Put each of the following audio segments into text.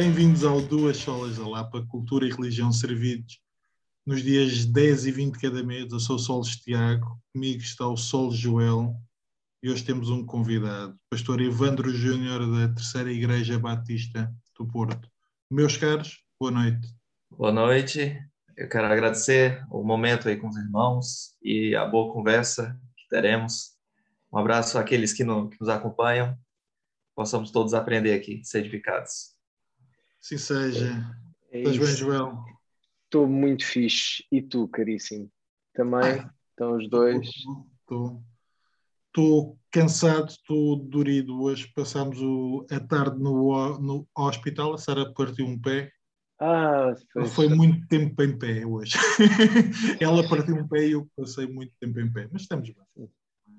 Bem-vindos ao Duas Solas da Lapa, Cultura e Religião Servidos. Nos dias 10 e 20 de cada mês, eu sou o Solos Tiago, comigo está o Solos Joel e hoje temos um convidado, Pastor Evandro Júnior da Terceira Igreja Batista do Porto. Meus caros, boa noite. Boa noite. Eu quero agradecer o momento aí com os irmãos e a boa conversa que teremos. Um abraço àqueles que, que nos acompanham. Possamos todos aprender aqui, ser edificados. Sim seja. É Estás bem, Joel? Estou muito fixe. E tu, caríssimo? Também? Ah, Estão os dois? Estou. Estou cansado, estou dorido. Hoje passámos o, a tarde no, no hospital. A Sara partiu um pé. Ah, foi muito tempo em pé hoje. Ela partiu um pé e eu passei muito tempo em pé. Mas estamos bem.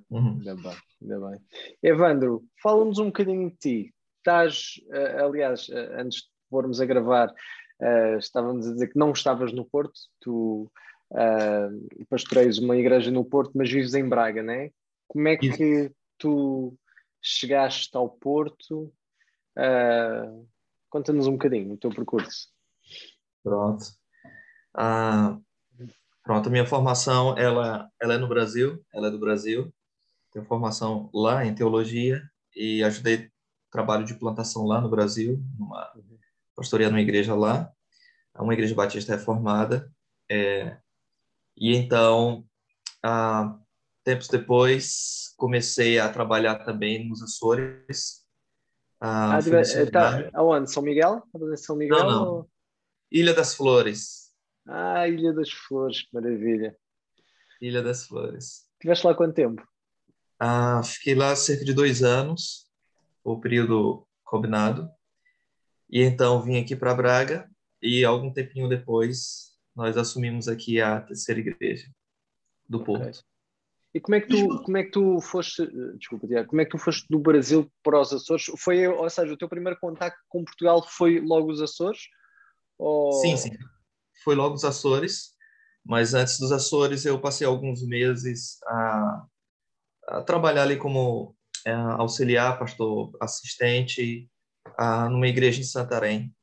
Uhum. Ainda bem, ainda bem. Evandro, fala-nos um bocadinho de ti. Estás, uh, aliás, uh, antes de formos a gravar, uh, estávamos a dizer que não estavas no Porto, tu uh, pastoreias uma igreja no Porto, mas vives em Braga, não é? Como é que Isso. tu chegaste ao Porto? Uh, Conta-nos um bocadinho o teu percurso. Pronto. Ah, pronto, a minha formação ela, ela é no Brasil, ela é do Brasil. Tenho formação lá em teologia e ajudei trabalho de plantação lá no Brasil, numa pastoreia numa igreja lá, uma igreja batista reformada. É, e então, ah, tempos depois, comecei a trabalhar também nos Açores. Ah, ah tá, aonde? São Miguel? São Miguel? Não, não. Ou... Ilha das Flores. Ah, Ilha das Flores, maravilha. Ilha das Flores. Tiveste lá quanto tempo? Ah, fiquei lá cerca de dois anos, o período combinado. E então vim aqui para Braga e algum tempinho depois nós assumimos aqui a terceira igreja do Porto. Okay. E como é que tu, como é que tu foste, desculpa, Tiago, como é que tu foste do Brasil para os Açores? Foi, ou seja, o teu primeiro contacto com Portugal foi logo os Açores? Ou... Sim, sim. Foi logo os Açores, mas antes dos Açores eu passei alguns meses a, a trabalhar ali como é, auxiliar, pastor assistente, a, numa igreja em Santarém,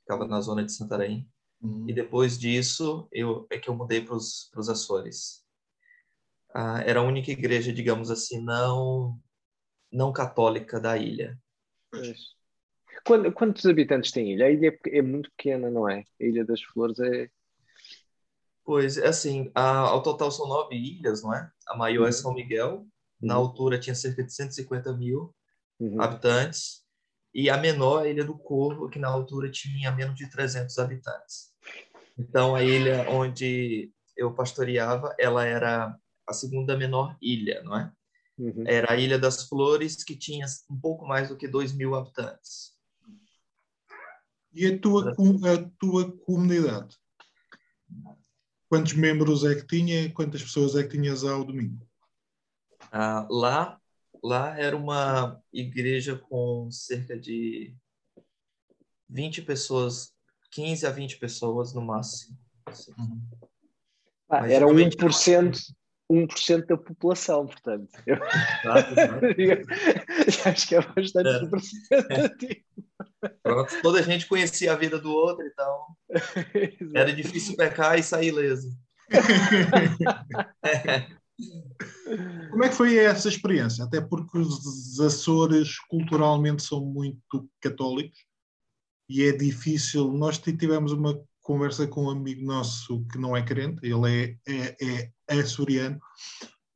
ficava na zona de Santarém. Uhum. E depois disso, eu é que eu mudei para os Açores ah, era a única igreja, digamos assim, não não católica da ilha. Quantos habitantes tem a ilha? A ilha é, é muito pequena, não é? A Ilha das Flores é. Pois, é assim, a, ao total são nove ilhas, não é? A maior é uhum. é São Miguel, na uhum. altura tinha cerca de 150 mil uhum. habitantes, e a menor é a Ilha do Corvo, que na altura tinha menos de 300 habitantes. Então, a ilha onde eu pastoreava, ela era a segunda menor ilha, não é? Uhum. Era a Ilha das Flores, que tinha um pouco mais do que 2 mil habitantes. E a tua, a tua comunidade? Quantos membros é que tinha? Quantas pessoas é que tinhas ao domingo? Ah, lá, lá era uma igreja com cerca de 20 pessoas, 15 a 20 pessoas no máximo. Uhum. Ah, era 1%, 1% da população, portanto. Eu... acho que é bastante é. representativo. Pronto, toda a gente conhecia a vida do outro, então era difícil pecar e sair ileso. Como é que foi essa experiência? Até porque os Açores culturalmente são muito católicos e é difícil. Nós tivemos uma conversa com um amigo nosso que não é crente, ele é, é, é açoriano,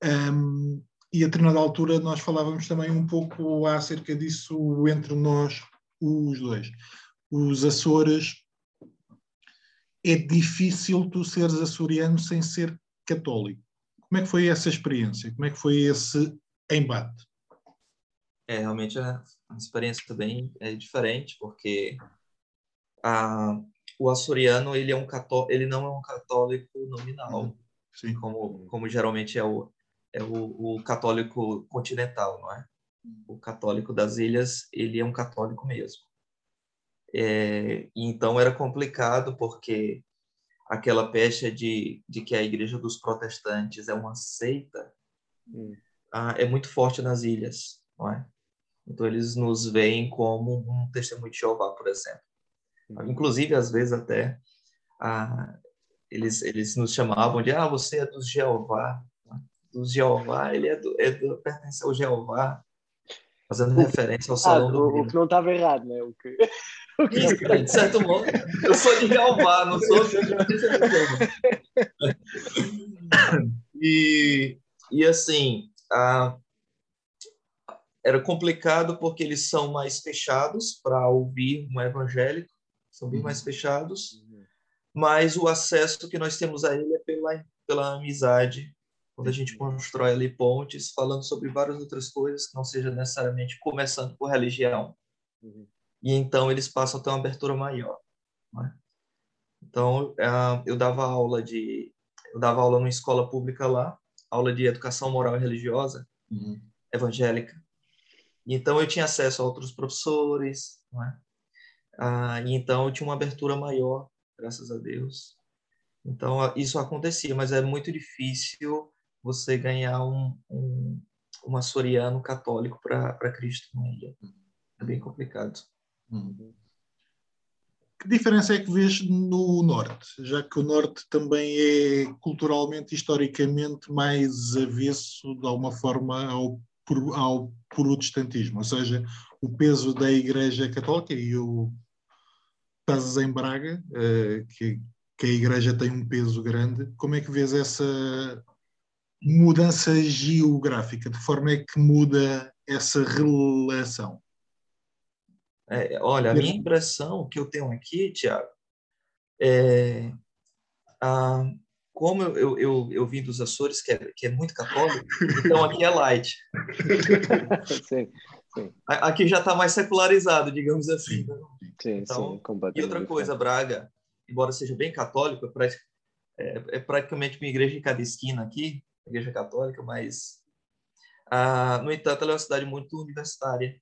um, e a determinada altura nós falávamos também um pouco acerca disso entre nós, os dois. Os Açores, é difícil tu seres açoriano sem ser católico. Como é que foi essa experiência? Como é que foi esse embate? É, realmente a, experiência também é diferente, porque a, o açoriano ele é um cató ele não é um católico nominal, uhum. Sim. como como geralmente é o é o, o, católico continental, não é? O católico das ilhas ele é um católico mesmo. É, então era complicado porque aquela pecha de, de que a igreja dos protestantes é uma seita hum. ah, é muito forte nas ilhas, não é? Então eles nos veem como um testemunho de Jeová, por exemplo. Inclusive, às vezes até ah, eles, eles nos chamavam de, ah, você é do Jeová. Do Jeová, ele é do, é do, pertence ao Jeová, fazendo referência ao salão ah, do o que não estava errado, né? O que... De certo modo, eu sou de Jeová, não sou e, e assim, a, era complicado porque eles são mais fechados para ouvir um evangélico, são bem mais fechados, mas o acesso que nós temos a ele é pela, pela amizade, quando a gente constrói ali pontes, falando sobre várias outras coisas que não seja necessariamente começando por religião. Uhum e então eles passam a ter uma abertura maior. Né? Então, uh, eu dava aula de eu dava aula numa escola pública lá, aula de educação moral e religiosa, uhum. evangélica. Então eu tinha acesso a outros professores, né? uh, e então eu tinha uma abertura maior, graças a Deus. Então isso acontecia, mas é muito difícil você ganhar um, um, um açoriano católico para Cristo na ilha. É bem complicado. Uhum. Que diferença é que vês no Norte, já que o Norte também é culturalmente, historicamente, mais avesso, de alguma forma, ao, ao protestantismo? Ou seja, o peso da Igreja Católica, e o estás em Braga, uh, que, que a Igreja tem um peso grande, como é que vês essa mudança geográfica? De forma é que muda essa relação? É, olha, a minha impressão que eu tenho aqui, Tiago, é, a, como eu, eu, eu, eu, vim dos Açores, que é, que é muito católico, então aqui é light. sim, sim. Aqui já está mais secularizado, digamos assim. Né? Sim, então, sim, e outra coisa, Braga, embora seja bem católico, é, é, é praticamente uma igreja em cada esquina aqui, igreja católica, mas, ah, no entanto, ela é uma cidade muito universitária,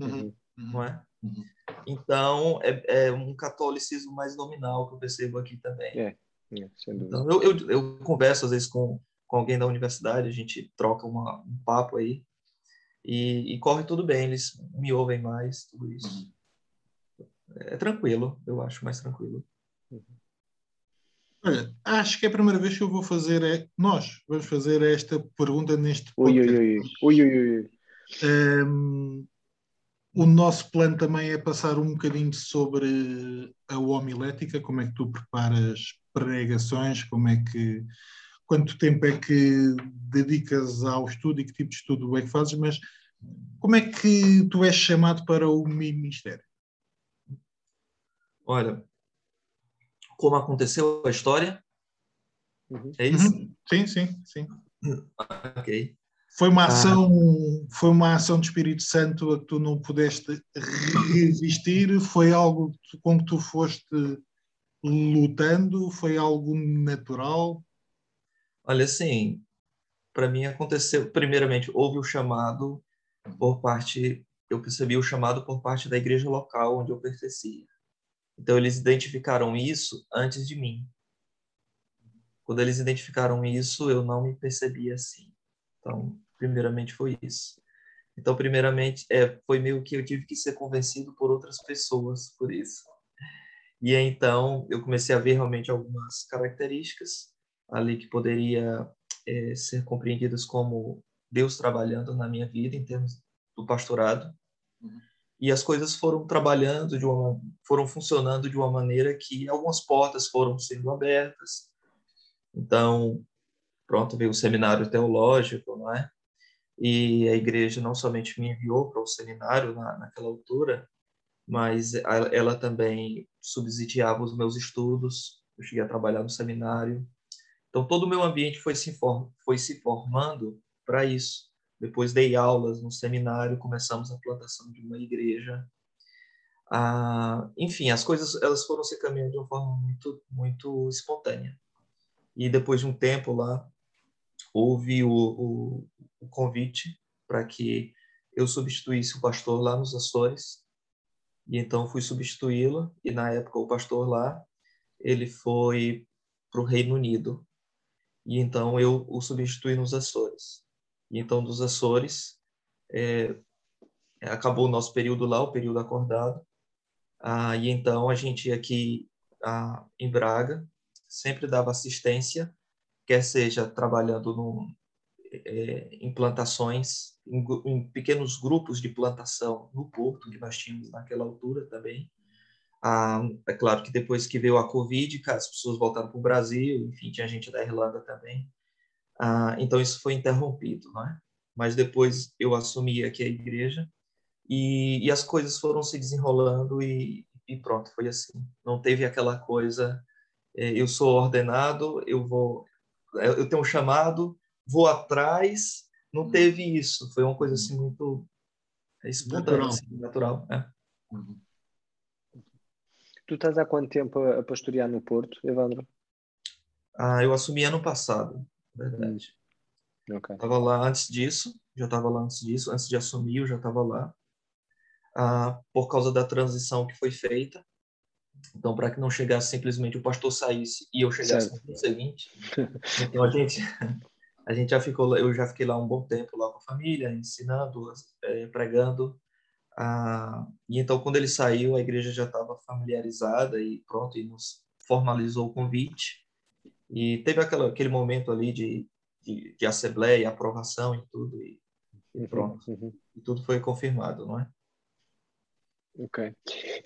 uhum. Não é? Uhum. Então, é, é, um catolicismo mais nominal que eu percebo aqui também. É, é então, eu, eu, eu, converso às vezes com, com alguém da universidade, a gente troca uma, um papo aí e, e, corre tudo bem, eles me ouvem mais, tudo isso. Uhum. É tranquilo, eu acho mais tranquilo. Olha, acho que é a primeira vez que eu vou fazer, é, nós vamos fazer esta pergunta neste podcast. Ui, ui, ui. ui, ui, ui. Um, o nosso plano também é passar um bocadinho sobre a homilética, como é que tu preparas pregações, como é que quanto tempo é que dedicas ao estudo e que tipo de estudo é que fazes, mas como é que tu és chamado para o ministério? Olha, como aconteceu a história? Uhum. É isso? Uhum. Sim, sim, sim. ok. Foi uma ação, ah. foi uma ação do Espírito Santo a que tu não pudeste resistir? Foi algo com que tu foste lutando? Foi algo natural? Olha, assim, para mim aconteceu, primeiramente, houve o chamado por parte, eu percebi o chamado por parte da igreja local onde eu pertencia. Então, eles identificaram isso antes de mim. Quando eles identificaram isso, eu não me percebi assim. Então, primeiramente foi isso. Então, primeiramente, é, foi meio que eu tive que ser convencido por outras pessoas por isso. E então eu comecei a ver realmente algumas características ali que poderia é, ser compreendidas como Deus trabalhando na minha vida em termos do pastorado. Uhum. E as coisas foram trabalhando de uma, foram funcionando de uma maneira que algumas portas foram sendo abertas. Então, pronto, veio o seminário teológico, não é? E a igreja não somente me enviou para o seminário na, naquela altura, mas ela também subsidiava os meus estudos. Eu cheguei a trabalhar no seminário. Então, todo o meu ambiente foi se, foi se formando para isso. Depois dei aulas no seminário, começamos a plantação de uma igreja. Ah, enfim, as coisas elas foram se caminhando de uma forma muito, muito espontânea. E depois de um tempo lá, houve o, o, o convite para que eu substituísse o pastor lá nos Açores. E então fui substituí-lo. E na época o pastor lá, ele foi para o Reino Unido. E então eu o substituí nos Açores. E então dos Açores, é, acabou o nosso período lá, o período acordado. Ah, e então a gente aqui ah, em Braga sempre dava assistência, quer seja trabalhando no, é, em plantações, em, em, pequenos grupos de plantação no porto, que nós tínhamos naquela altura também. Ah, é claro que depois que veio a Covid, as pessoas voltaram para o Brasil, enfim, tinha gente da Irlanda também. Ah, então isso foi interrompido, não é? Mas depois eu assumi aqui a igreja e, e as coisas foram se desenrolando e, e, pronto, foi assim. Não teve aquela coisa, é, eu sou ordenado, eu vou, eu tenho um chamado, vou atrás. Não teve isso. Foi uma coisa assim muito espontânea, natural. Assim, natural é. uhum. Tu estás há quanto tempo a pastorear no Porto, Evandro? Ah, eu assumi ano passado, verdade. Hum. Okay. Estava lá antes disso, já estava lá antes disso, antes de assumir eu já estava lá ah, por causa da transição que foi feita. Então, para que não chegasse simplesmente o pastor saísse e eu chegasse certo. no seguinte, então a gente a gente já ficou, eu já fiquei lá um bom tempo lá com a família, ensinando, é, pregando. Ah, e então quando ele saiu, a igreja já estava familiarizada e pronto, e nos formalizou o convite. E teve aquela, aquele momento ali de, de, de assembleia, aprovação e tudo, e, e uhum, pronto. Uhum. E tudo foi confirmado, não é? Ok.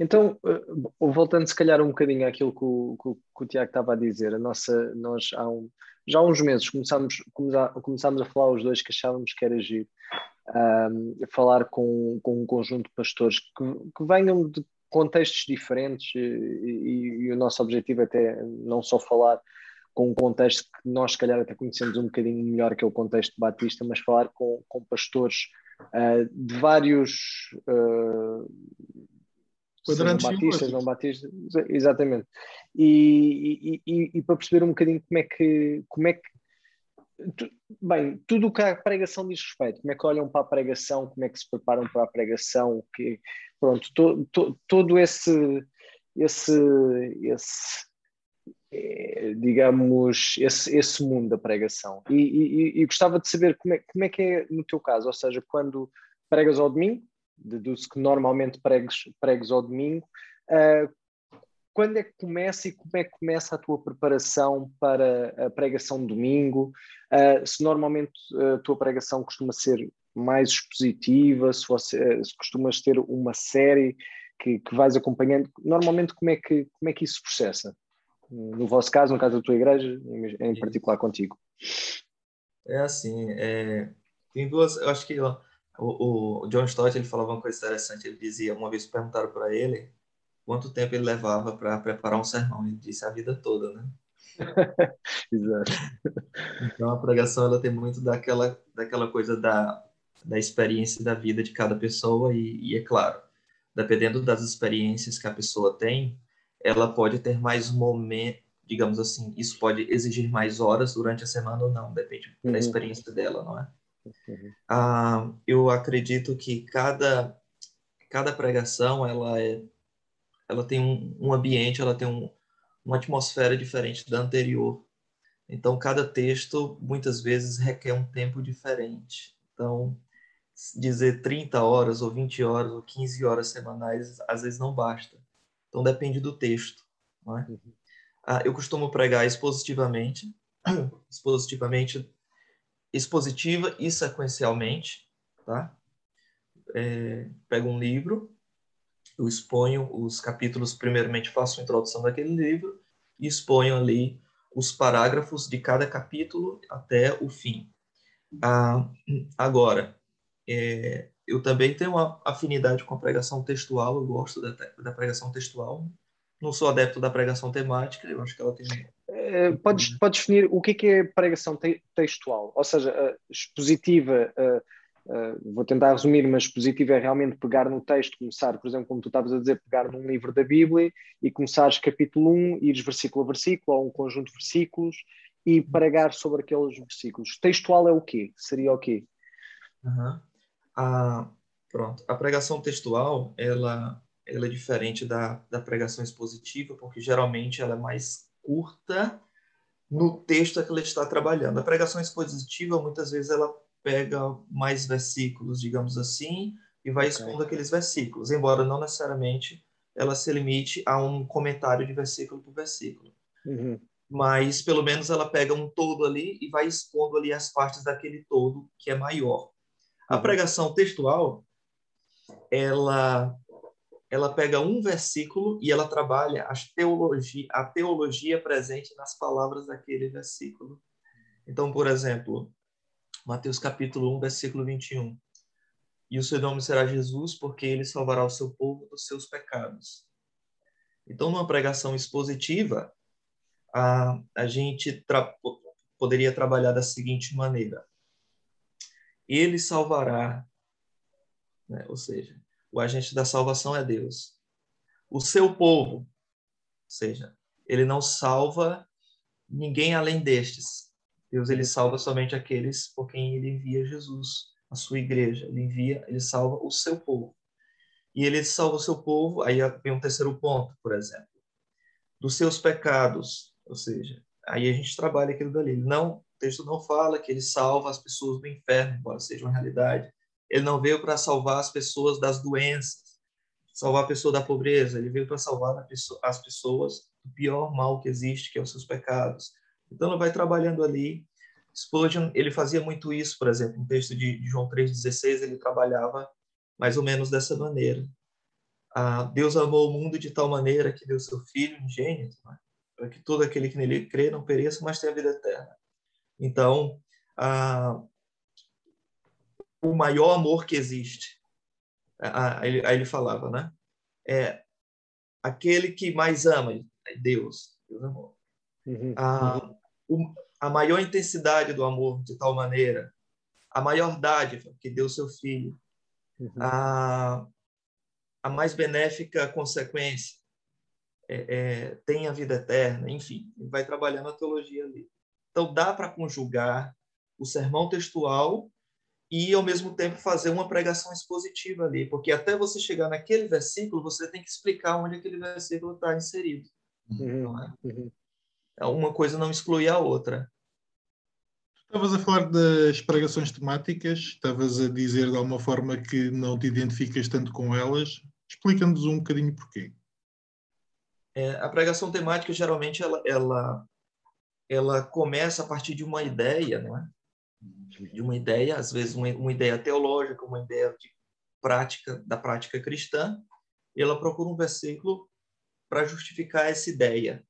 Então, eh, voltando se calhar um bocadinho àquilo que o, que, que o Tiago estava a dizer, a nossa, nós há um, já há uns meses começámos, começámos a falar os dois que achávamos que era giro, um, falar com, com um conjunto de pastores que, que venham de contextos diferentes e, e, e, o nosso objetivo é até não só falar com um contexto que nós se calhar até conhecemos um bocadinho melhor que é o contexto batista, mas falar com, com pastores uh, de vários uh, quadrantes batistas, não batistas, exatamente. E, e, e, para perceber um bocadinho como é que, como é que tu, bem, tudo o que a pregação diz respeito, como é que olham para a pregação, como é que se preparam para a pregação, que pronto, to, to, todo esse esse, esse digamos, esse, esse mundo da pregação. E, e, e, gostava de saber como é, como é que é no teu caso, ou seja, quando pregas ao domingo, deduzo que normalmente pregas, pregas ao domingo, uh, quando é que começa e como é que começa a tua preparação para a pregação de domingo? Uh, se normalmente a tua pregação costuma ser mais expositiva, se, você, se costumas ter uma série que, que vais acompanhando, normalmente como é que, como é que isso processa? No vosso caso, no caso da tua igreja, em particular contigo? É assim, é, tem duas, eu acho que ó, o, o, John Stott ele falava uma coisa interessante, ele dizia, uma vez perguntaram para ele quanto tempo ele levava para preparar um sermão, ele disse a vida toda, né? Exato. Então a pregação ela tem muito daquela, daquela coisa da, da experiência da vida de cada pessoa e, e é claro, dependendo das experiências que a pessoa tem, ela pode ter mais momentos, digamos assim, isso pode exigir mais horas durante a semana ou não, depende uhum. da experiência dela, não é? Uhum. Ah, eu acredito que cada cada pregação ela é ela tem um, um ambiente, ela tem um, uma atmosfera diferente da anterior. Então cada texto muitas vezes requer um tempo diferente. Então dizer 30 horas ou 20 horas ou 15 horas semanais às vezes não basta. Então depende do texto. É? Uhum. Ah, eu costumo pregar expositivamente, expositivamente, expositiva e sequencialmente, tá? É, pego um livro, eu exponho os capítulos, primeiramente faço a introdução daquele livro e exponho ali os parágrafos de cada capítulo até o fim. Ah, agora, é, eu também tenho uma afinidade com a pregação textual, eu gosto da, da pregação textual. Não sou adepto da pregação temática, eu acho que ela tem. É, podes, podes definir o que é, que é pregação te textual? Ou seja, expositiva, uh, vou tentar resumir, mas expositiva é realmente pegar no texto, começar, por exemplo, como tu estavas a dizer, pegar num livro da Bíblia e começares capítulo 1, ires versículo a versículo, ou um conjunto de versículos, e pregar sobre aqueles versículos. Textual é o quê? Seria o quê? Uhum. A, pronto, a pregação textual, ela, ela é diferente da, da pregação expositiva, porque geralmente ela é mais curta no texto que ela está trabalhando. A pregação expositiva, muitas vezes, ela pega mais versículos, digamos assim, e vai expondo aqueles versículos, embora não necessariamente ela se limite a um comentário de versículo por versículo. Uhum. Mas, pelo menos, ela pega um todo ali e vai expondo ali as partes daquele todo que é maior. A uhum. pregação textual, ela ela pega um versículo e ela trabalha a teologia, a teologia presente nas palavras daquele versículo. Então, por exemplo, Mateus capítulo 1, versículo 21. E o seu nome será Jesus, porque ele salvará o seu povo dos seus pecados. Então, numa pregação expositiva, a, a gente tra poderia trabalhar da seguinte maneira: Ele salvará, né? ou seja, o agente da salvação é Deus. O seu povo, ou seja, ele não salva ninguém além destes. Deus ele salva somente aqueles por quem ele envia Jesus, a sua igreja. Ele envia, ele salva o seu povo. E ele salva o seu povo, aí vem um terceiro ponto, por exemplo, dos seus pecados, ou seja, aí a gente trabalha aquilo dali. Não, o texto não fala que ele salva as pessoas do inferno, embora seja uma realidade. Ele não veio para salvar as pessoas das doenças, salvar a pessoa da pobreza. Ele veio para salvar as pessoas do pior mal que existe, que é os seus pecados. Então, ele vai trabalhando ali. Spurgeon, ele fazia muito isso, por exemplo, no texto de, João 3,16, ele trabalhava mais ou menos dessa maneira. Ah, Deus amou o mundo de tal maneira que deu seu Filho ingênito, né? para que todo aquele que nele crê não pereça, mas tenha vida eterna. Então, ah, o maior amor que existe. Aí ele falava, né? É aquele que mais ama, Deus, Deus amor. Uhum. A, o, a maior intensidade do amor, de tal maneira, a maior dádiva que deu seu filho, uhum. a, a mais benéfica consequência, é, é, tem a vida eterna, enfim, vai trabalhando a teologia ali. Então, dá para conjugar o sermão textual e ao mesmo tempo fazer uma pregação expositiva ali, porque até você chegar naquele versículo, você tem que explicar onde aquele versículo está inserido. Uhum. É? Uhum. É uma coisa não exclui a outra. Estavas a falar das pregações temáticas, estavas a dizer de alguma forma que não te identificas tanto com elas. Explica-nos um bocadinho porquê. É, a pregação temática geralmente ela, ela, ela começa a partir de uma ideia, não é? de uma ideia, às vezes uma, uma ideia teológica, uma ideia de prática da prática cristã, ela procura um versículo para justificar essa ideia.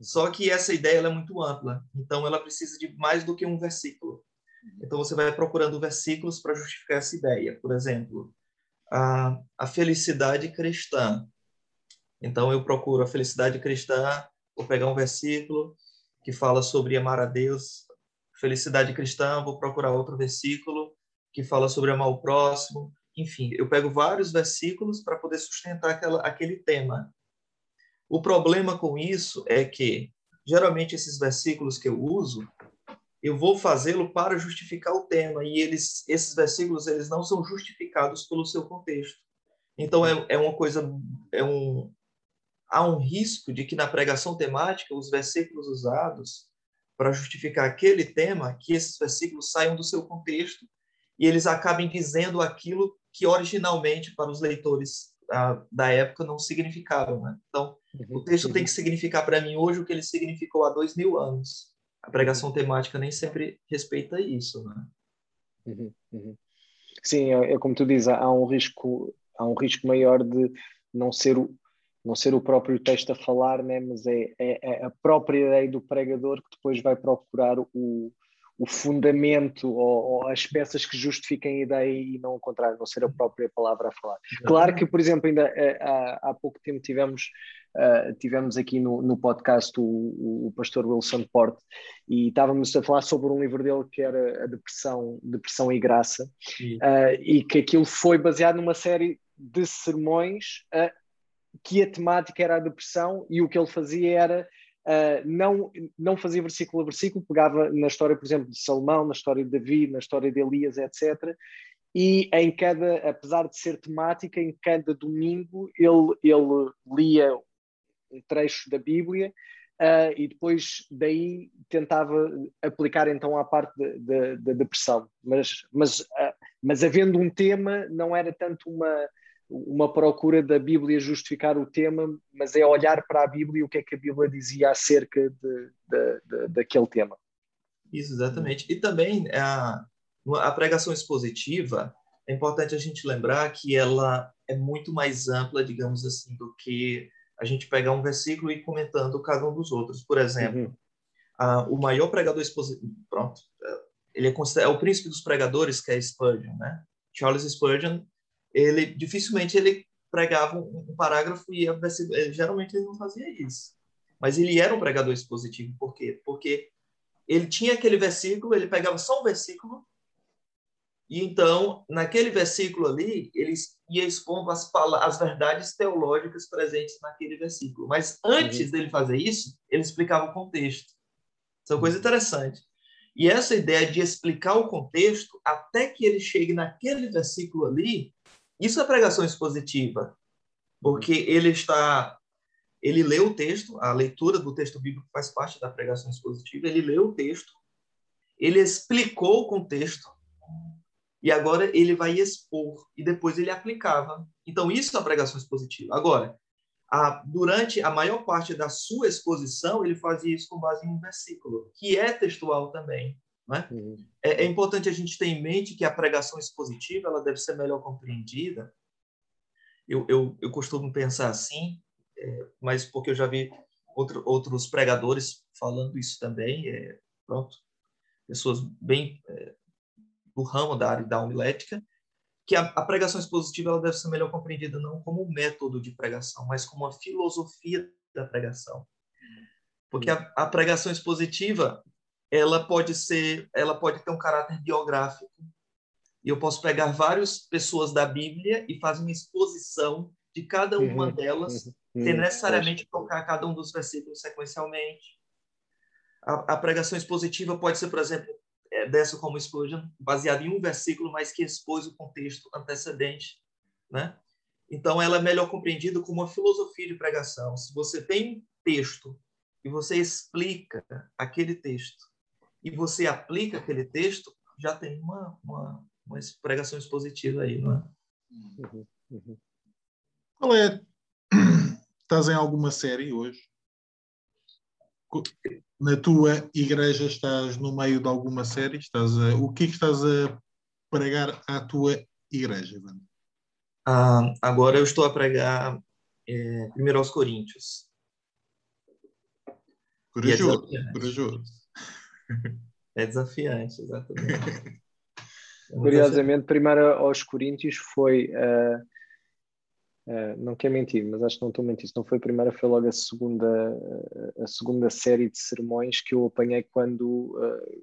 Só que essa ideia é muito ampla, então ela precisa de mais do que um versículo. Então você vai procurando versículos para justificar essa ideia. Por exemplo, a, a felicidade cristã. Então eu procuro a felicidade cristã, vou pegar um versículo que fala sobre amar a Deus felicidade cristã, vou procurar outro versículo que fala sobre amar o próximo. Enfim, eu pego vários versículos para poder sustentar aquela, aquele tema. O problema com isso é que, geralmente, esses versículos que eu uso, eu vou fazê-lo para justificar o tema, e eles, esses versículos eles não são justificados pelo seu contexto. Então, é, é uma coisa, é um, há um risco de que na pregação temática os versículos usados para justificar aquele tema, que esses versículos saiam do seu contexto e eles acabem dizendo aquilo que originalmente para os leitores ah, da época não significavam. Né? Então, o texto tem que significar para mim hoje o que ele significou há dois mil anos. A pregação uhum. temática nem sempre respeita isso. Né? Uhum, uhum. Sim, é, é, como tu dizes, há um risco, há um risco maior de não ser o, não ser o próprio texto a falar, né, mas é, é, é, a própria ideia do pregador que depois vai procurar o, o fundamento ou, ou, as peças que justifiquem a ideia e não o contrário, não ser a própria palavra a falar. Claro que, por exemplo, ainda eh, há, há pouco tempo tivemos, uh, tivemos aqui no, no podcast o, o, pastor Wilson Porte e estávamos a falar sobre um livro dele que era a Depressão, Depressão e Graça uh, e que aquilo foi baseado numa série de sermões uh, que a temática era a depressão e o que ele fazia era uh, não, não fazia versículo a versículo, pegava na história, por exemplo, de Salomão, na história de Davi, na história de Elias, etc. E em cada, apesar de ser temática, em cada domingo ele, ele lia um trecho da Bíblia Uh, e depois daí tentava aplicar então à parte da depressão. Mas, mas, uh, mas havendo um tema, não era tanto uma, uma procura da Bíblia justificar o tema, mas é olhar para a Bíblia e o que é que a Bíblia dizia acerca de, de, de daquele tema. Isso, exatamente. E também a, a pregação expositiva, é importante a gente lembrar que ela é muito mais ampla, digamos assim, do que a gente pegar um versículo e comentando cada um dos outros. Por exemplo, uhum. a, o maior pregador expositivo, pronto, ele é, é o príncipe dos pregadores, que é Spurgeon, né? Charles Spurgeon, ele dificilmente ele pregava um, um parágrafo e a, geralmente ele não fazia isso. Mas ele era um pregador expositivo, por quê? Porque ele tinha aquele versículo, ele pegava só um versículo e então, naquele versículo ali, ele ia expondo as, as verdades teológicas presentes naquele versículo. Mas antes uhum. dele fazer isso, ele explicava o contexto. Isso é uma coisa interessante. E essa ideia de explicar o contexto até que ele chegue naquele versículo ali, isso é pregação expositiva, porque ele está, ele lê o texto, a leitura do texto bíblico faz parte da pregação expositiva. Ele leu o texto, ele explicou o contexto e agora ele vai expor e depois ele aplicava. Então isso é a pregação expositiva. Agora, a, durante a maior parte da sua exposição, ele fazia isso com base em um versículo, que é textual também. Né? Uhum. É, é, importante a gente ter em mente que a pregação expositiva ela deve ser melhor compreendida. Eu, eu, eu costumo pensar assim, é, mas porque eu já vi outro, outros pregadores falando isso também, é, pronto, pessoas bem é, do ramo da área da homilética, que a, a, pregação expositiva ela deve ser melhor compreendida não como um método de pregação, mas como uma filosofia da pregação. Porque a, a pregação expositiva ela pode ser, ela pode ter um caráter biográfico. E eu posso pegar várias pessoas da Bíblia e fazer uma exposição de cada uma uhum, delas, uhum, sem necessariamente tocar cada um dos versículos sequencialmente. A, a, pregação expositiva pode ser, por exemplo, é, dessa como Spurgeon, baseada em um versículo, mas que expôs o contexto antecedente, né? Então, ela é melhor compreendida como uma filosofia de pregação. Se você tem um texto e você explica aquele texto e você aplica aquele texto, já tem uma, uma, uma pregação expositiva aí, não é? Uhum, uhum. Qual é? Estás em alguma série hoje? Na tua igreja estás no meio de alguma série? Estás a... O que é que estás a pregar à tua igreja, Ivan? Ah, agora eu estou a pregar é, primeiro aos Coríntios. Corajoso, é corajoso. É desafiante, exatamente. Curiosamente, primeiro aos Coríntios foi. Uh, uh, não quer mentir, mas acho que não estou. Se não foi a primeira, foi logo a segunda, a segunda série de sermões que eu apanhei quando uh,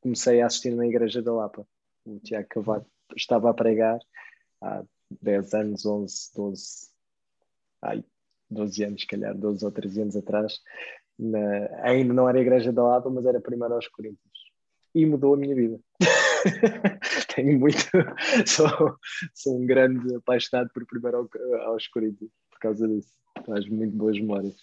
comecei a assistir na Igreja da Lapa. O Tiago Cavaco estava a pregar há 10 anos, 11, 12, ai, 12 anos, se calhar, 12 ou 13 anos atrás, na, ainda não era a Igreja da Lapa, mas era primeiro aos Coríntios. E mudou a minha vida. Tenho muito. Sou, sou um grande apaixonado por primeiro aos Coríntios, por causa disso. Faz muito boas memórias.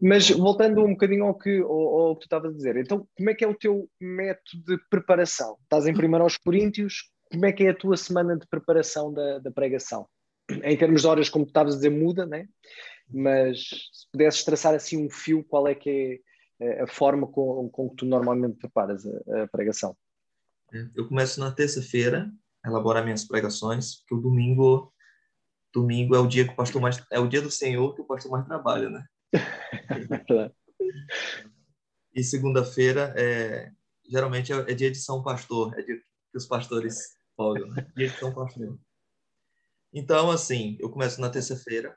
Mas voltando um bocadinho ao que, ao, ao que tu estavas a dizer, então como é que é o teu método de preparação? Estás em primeiro aos Coríntios, como é que é a tua semana de preparação da, da pregação? Em termos de horas, como tu estavas a dizer, muda, né? Mas se pudesses traçar assim um fio, qual é que é eh, a forma com, com que tu normalmente preparas a, a pregação? Eu começo na terça-feira a elaborar minhas pregações, porque o domingo domingo é o dia que o pastor mais é o dia do Senhor que o pastor mais trabalha, né? e segunda-feira é geralmente é, é, dia de São Pastor, é dia que os pastores folgam, né? dia de São Pastor. Então, assim, eu começo na terça-feira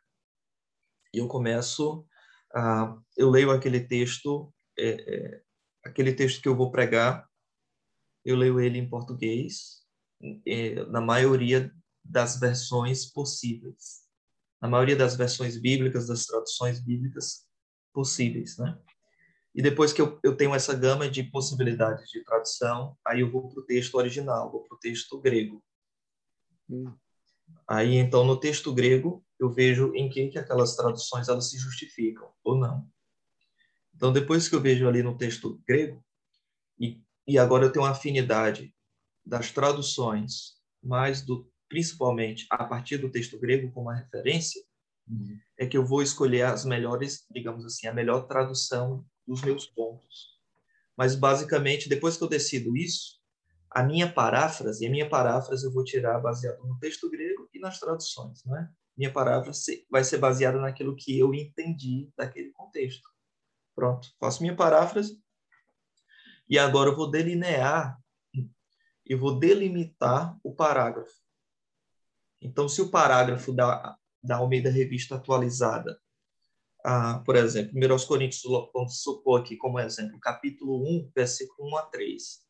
e eu começo, uh, eu leio aquele texto, é, é, aquele texto que eu vou pregar, eu leio ele em português, é, na maioria das versões possíveis, na maioria das versões bíblicas, das traduções bíblicas possíveis, né? E depois que eu, eu tenho essa gama de possibilidades de tradução, aí eu vou para o texto original, vou para o texto grego. Hum. Aí, então, no texto grego, eu vejo em que, que aquelas traduções elas se justificam ou não. Então, depois que eu vejo ali no texto grego, e, e agora eu tenho uma afinidade das traduções mais do, principalmente a partir do texto grego como referência, uhum. é que eu vou escolher as melhores, digamos assim, a melhor tradução dos meus pontos. Mas basicamente, depois que eu decido isso, a minha paráfrase, a minha paráfrase eu vou tirar baseado no texto grego nas traduções, não é? Minha paráfrase vai ser baseada naquilo que eu entendi daquele contexto. Pronto, faço minha paráfrase e agora eu vou delinear e vou delimitar o parágrafo. Então, se o parágrafo da, da Almeida Revista Atualizada, ah, por exemplo, 1 Coríntios, vamos supor aqui como exemplo, capítulo 1, versículo 1 a 3.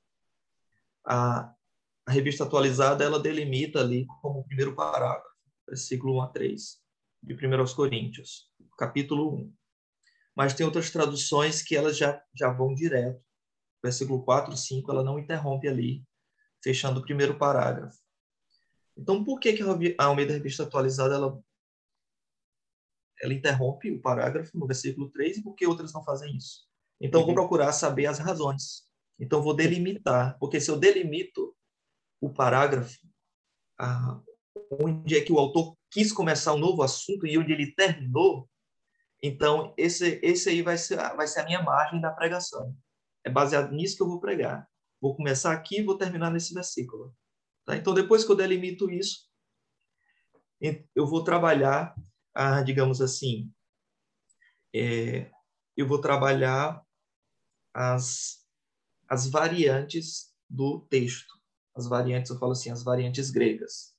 A, a revista atualizada, ela delimita ali como o primeiro parágrafo, versículo 1 a 3, de 1 Coríntios, capítulo 1. Mas tem outras traduções que elas já, já vão direto. Versículo 4, 5, ela não interrompe ali, fechando o primeiro parágrafo. Então, por que, que a Almeida Revista Atualizada ela, ela interrompe o parágrafo no versículo 3 e por que outras não fazem isso? Então, uhum. vou procurar saber as razões. Então, vou delimitar, porque se eu delimito o parágrafo, onde é que o autor quis começar um novo assunto e onde ele terminou, então esse, esse aí vai ser, vai ser a minha margem da pregação. É baseado nisso que eu vou pregar. Vou começar aqui e vou terminar nesse versículo. Tá? Então, depois que eu delimito isso, eu vou trabalhar, ah, digamos assim, é, eu vou trabalhar as, as variantes do texto. As variantes, eu falo assim, as variantes gregas,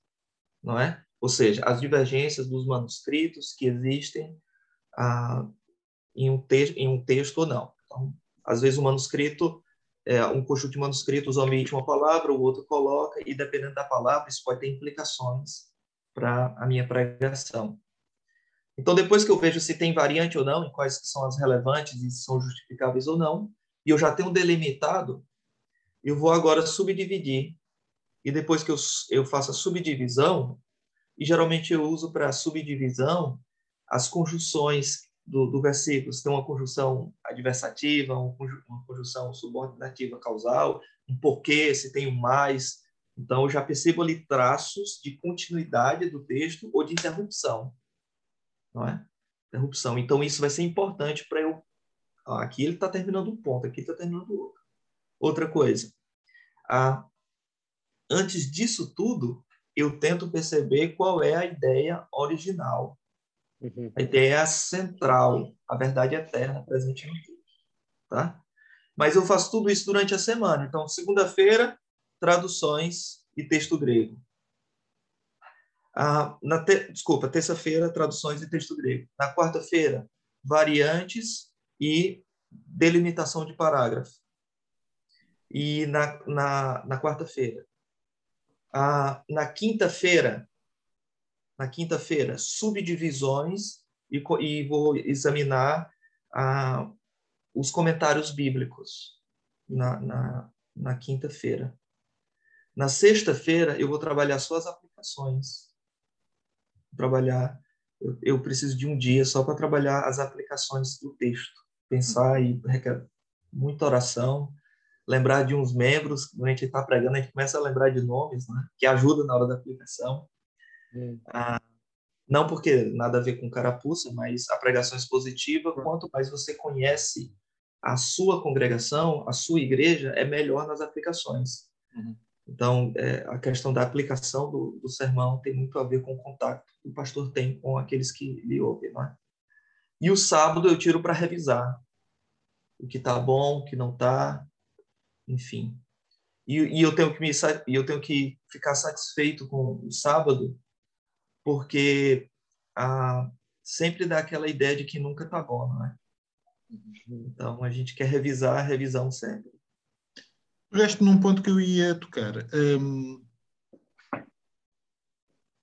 não é? Ou seja, as divergências dos manuscritos que existem ah, em, um em um texto ou não. Então, às vezes o manuscrito é, um conjunto de manuscritos omite uma palavra, o outro coloca, e dependendo da palavra, isso pode ter implicações para a minha pregação. Então, depois que eu vejo se tem variante ou não, e quais são as relevantes e se são justificáveis ou não, e eu já tenho delimitado, eu vou agora subdividir. E depois que eu, eu faço a subdivisão, e geralmente eu uso para subdivisão as conjunções do, do versículo, se tem uma conjunção adversativa, uma conjunção subordinativa causal, um porquê, se tem um mais. Então, eu já percebo ali traços de continuidade do texto ou de interrupção. Não é? Interrupção. Então, isso vai ser importante para eu. Aqui ele está terminando um ponto, aqui está terminando outro. Outra coisa. Ah, antes disso tudo, eu tento perceber qual é a ideia original Uhum. A ideia central, a verdade eterna presente no texto. Tá? Mas eu faço tudo isso durante a semana. Então, segunda-feira, traduções e texto grego. Ah, na te... Desculpa, terça-feira, traduções e texto grego. Na quarta-feira, variantes e delimitação de parágrafo. E na, na, na quarta-feira. Ah, na quinta-feira, na quinta-feira, subdivisões e, e, vou examinar ah, os comentários bíblicos na, na, na quinta-feira. Na sexta-feira, eu vou trabalhar só as aplicações. Trabalhar, eu, eu, preciso de um dia só para trabalhar as aplicações do texto. Pensar e requer muita oração, lembrar de uns membros, quando a gente está pregando, a gente começa a lembrar de nomes, né, que ajuda na hora da aplicação. Ah, não porque nada a ver com carapuça, mas a pregação expositiva, quanto mais você conhece a sua congregação, a sua igreja, é melhor nas aplicações. Uhum. Então, é, a questão da aplicação do, do, sermão tem muito a ver com o contato que o pastor tem com aqueles que lhe ouvem, não é? E o sábado eu tiro para revisar o que está bom, o que não está, enfim. E, e, eu tenho que me, eu tenho que ficar satisfeito com o sábado, porque ah, sempre dá aquela ideia de que nunca está bom, não é? Então a gente quer revisar a revisão sempre. Resto num ponto que eu ia tocar, um,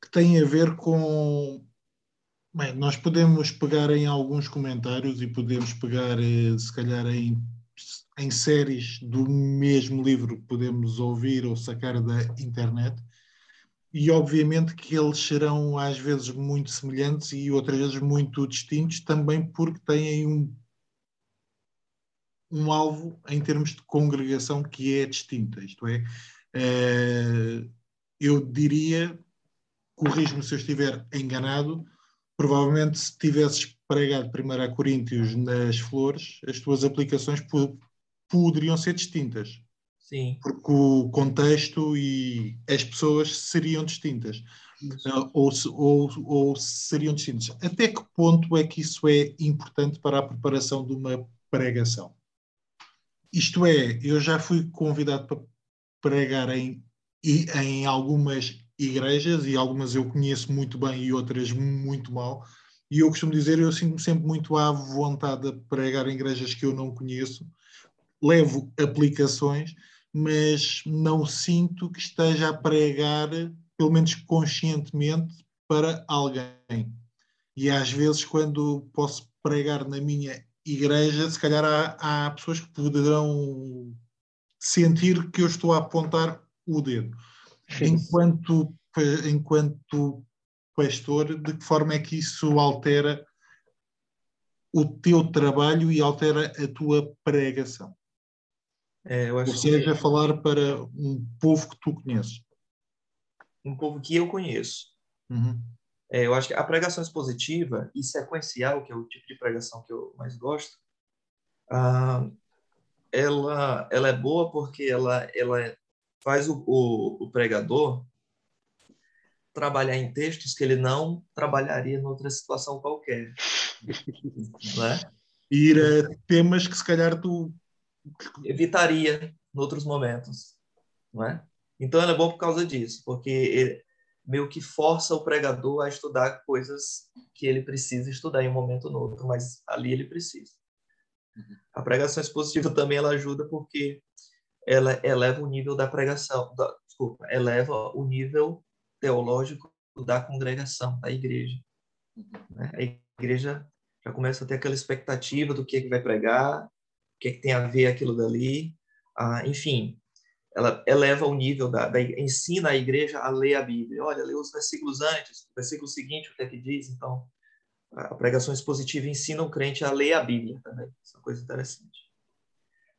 que tem a ver com. Bem, nós podemos pegar em alguns comentários e podemos pegar, eh, se calhar, em, em séries do mesmo livro que podemos ouvir ou sacar da internet e obviamente que eles serão às vezes muito semelhantes e outras vezes muito distintos, também porque têm um, um alvo em termos de congregação que é distinta. Isto é, uh, eu diria corrijo-me se eu estiver enganado, provavelmente se tivesses pregado primeiro a Coríntios nas flores, as tuas aplicações poderiam ser distintas. Sim. Porque o contexto e as pessoas seriam distintas. Uh, ou, ou, ou, seriam distintas. Até que ponto é que isso é importante para a preparação de uma pregação? Isto é, eu já fui convidado para pregar em, em algumas igrejas e algumas eu conheço muito bem e outras muito mal. E eu costumo dizer, eu sinto-me sempre muito à vontade de pregar em igrejas que eu não conheço. Levo aplicações, mas não sinto que esteja a pregar, pelo menos conscientemente, para alguém. E às vezes, quando posso pregar na minha igreja, se calhar há, há pessoas que poderão sentir que eu estou a apontar o dedo. Enquanto, enquanto pastor, de que forma é que isso altera o teu trabalho e altera a tua pregação? É, Ou seja, que... falar para um povo que tu conheces. Um povo que eu conheço. Uhum. É, eu acho que a pregação expositiva e sequencial, que é o tipo de pregação que eu mais gosto, ah, ela, ela é boa porque ela, ela faz o, o, o pregador trabalhar em textos que ele não trabalharia em outra situação qualquer. né? Ir a temas que se calhar tu evitaria em outros momentos, não é? Então ela é boa por causa disso, porque meio que força o pregador a estudar coisas que ele precisa estudar em um momento ou outro, mas ali ele precisa. A pregação expositiva também ela ajuda porque ela eleva o nível da pregação, da, desculpa, eleva o nível teológico da congregação, da igreja. Né? A igreja já começa a ter aquela expectativa do que, é que vai pregar, que, é que tem a ver aquilo dali, ah, enfim, ela eleva o nível da, da, ensina a igreja a ler a Bíblia. Olha, lê os versículos antes, o versículo seguinte, o que é que diz? Então, a pregação expositiva ensina o crente a ler a Bíblia também. Isso é uma coisa interessante.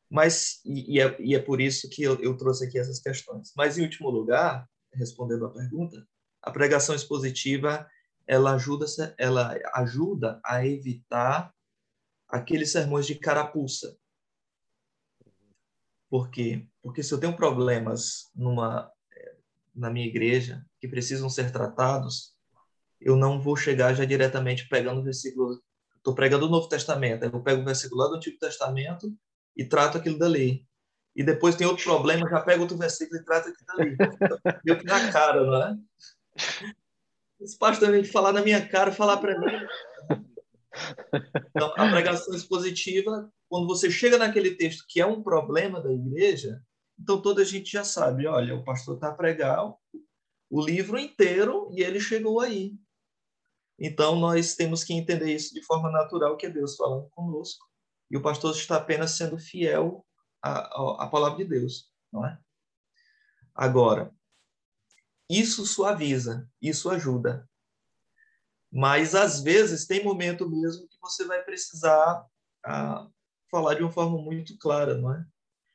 Mas, e, e, é, e é, por isso que eu, eu, trouxe aqui essas questões. Mas, em último lugar, respondendo à pergunta, a pregação expositiva ela ajuda, ela ajuda a evitar aqueles sermões de carapuça. Por quê? Porque se eu tenho problemas numa, na minha igreja que precisam ser tratados, eu não vou chegar já diretamente pegando o versículo. Estou pregando o Novo Testamento, eu pego o versículo lá do Antigo Testamento e trato aquilo dali. E depois tem outro problema, já pego outro versículo e trato aquilo dali. Meio que na cara, não é? Esse pastor vem falar na minha cara, falar para mim. Então, a pregação expositiva, quando você chega naquele texto que é um problema da igreja, então toda a gente já sabe, olha, o pastor está a pregar o livro inteiro e ele chegou aí. Então, nós temos que entender isso de forma natural, que é Deus falando conosco. E o pastor está apenas sendo fiel à, à palavra de Deus, não é? Agora, isso suaviza, isso ajuda. Mas, às vezes, tem momento mesmo que você vai precisar ah, falar de uma forma muito clara, não é?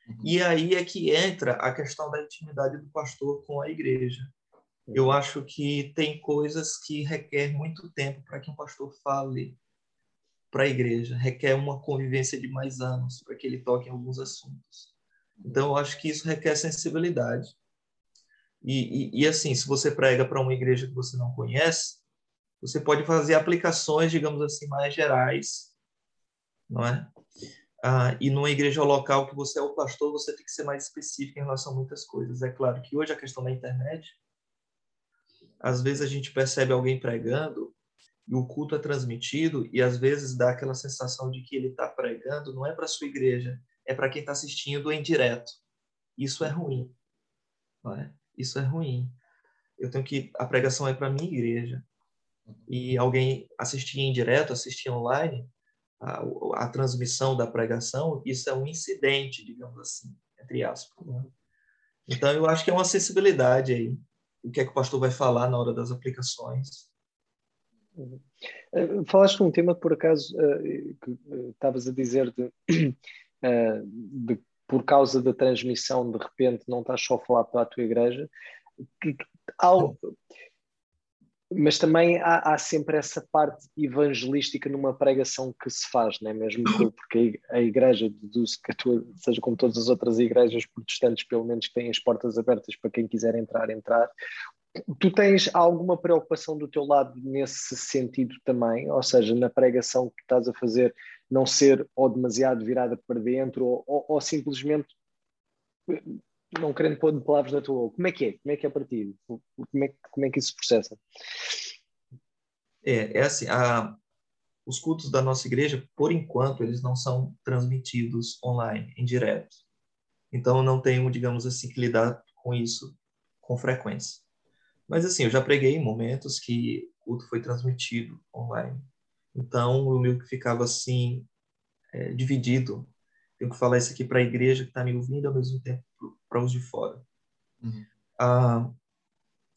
Uhum. E aí é que entra a questão da intimidade do pastor com a igreja. Eu acho que tem coisas que requer muito tempo para que um pastor fale para a igreja, requer uma convivência de mais anos para que ele toque em alguns assuntos. Então, eu acho que isso requer sensibilidade. E, e, e assim, se você prega para uma igreja que você não conhece, você pode fazer aplicações, digamos assim, mais gerais, não é? Ah, e numa igreja local que você é o pastor, você tem que ser mais específico em relação a muitas coisas. É claro que hoje a questão da internet, às vezes a gente percebe alguém pregando e o culto é transmitido e às vezes dá aquela sensação de que ele está pregando não é para sua igreja, é para quem está assistindo em direto. Isso é ruim, é? Isso é ruim. Eu tenho que a pregação é para minha igreja e alguém assistir em direto, assistir online a, a, transmissão da pregação, isso é um incidente, digamos assim, entre aspas. Né? Então eu acho que é uma sensibilidade aí o que é que o pastor vai falar na hora das aplicações. Uhum. Uh, falaste um tema, por acaso, uh, que uh, estavas a dizer de, de, por causa da transmissão, de repente, não estás só a falar para a tua igreja. Que, ao, mas também há, há, sempre essa parte evangelística numa pregação que se faz, não é mesmo? Porque a igreja, deduz que tua, seja como todas as outras igrejas protestantes, pelo menos que têm as portas abertas para quem quiser entrar, entrar. Tu tens alguma preocupação do teu lado nesse sentido também? Ou seja, na pregação que estás a fazer, não ser ou demasiado virada para dentro, ou, ou, ou simplesmente não querendo pôr de palavras na tua boca, como é que é? Como é que é para ti? Como é, como é que isso se processa? É, é assim, a, os cultos da nossa igreja, por enquanto, eles não são transmitidos online, em direto. Então, eu não tenho, digamos assim, que lidar com isso com frequência. Mas, assim, eu já preguei em momentos que o culto foi transmitido online. Então, o meu que ficava, assim, é, dividido. Tenho que falar isso aqui para a igreja que está me ouvindo, ao mesmo tempo para os de fora. Uhum. Ah,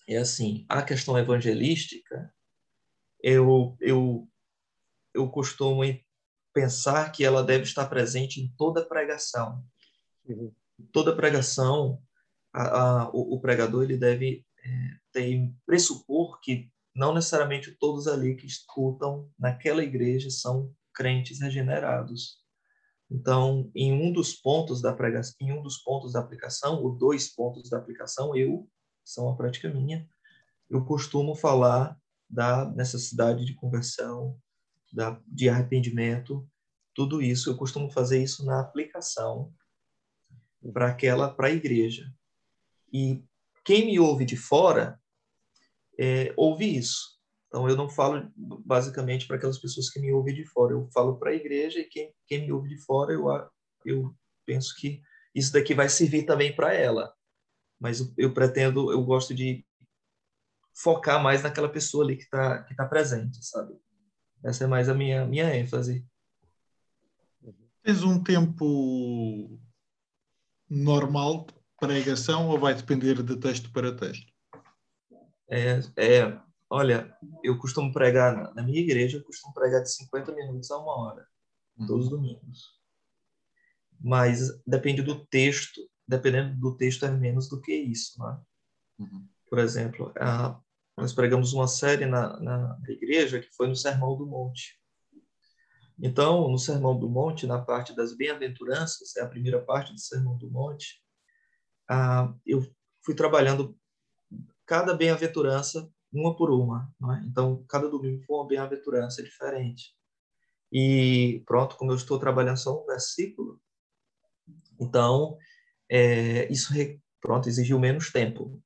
é assim, a questão evangelística, eu, eu, eu costumo pensar que ela deve estar presente em toda pregação. Uhum. Toda pregação, a, a, o, o, pregador ele deve é, ter, pressupor que não necessariamente todos ali que escutam naquela igreja são crentes regenerados. Então, em um dos pontos da pregação, em um dos pontos da aplicação, ou dois pontos da aplicação, eu, são a prática minha, eu costumo falar da necessidade de conversão, da, de arrependimento, tudo isso, eu costumo fazer isso na aplicação para aquela, para a igreja. E quem me ouve de fora, é, ouve isso. Então, eu não falo basicamente para aquelas pessoas que me ouvem de fora, eu falo para a igreja e quem, quem me ouve de fora, eu, eu penso que isso daqui vai servir também para ela. Mas eu, eu, pretendo, eu gosto de focar mais naquela pessoa ali que está que tá presente, sabe? Essa é mais a minha, minha ênfase. Tens um tempo normal de pregação ou vai depender de texto para texto? É, é Olha, eu costumo pregar, na minha igreja, eu costumo pregar de 50 minutos a uma hora, uhum. todos os domingos. Mas depende do texto, dependendo do texto é menos do que isso, né? Uhum. Por exemplo, a, nós pregamos uma série na, na, na igreja que foi no Sermão do Monte. Então, no Sermão do Monte, na parte das bem-aventuranças, é a primeira parte do Sermão do Monte, ah, eu fui trabalhando cada bem-aventurança uma por uma. É? Então, cada domingo foi uma bem-aventurança diferente. E pronto, como eu estou trabalhando só um versículo, então é, isso pronto exigiu menos tempo.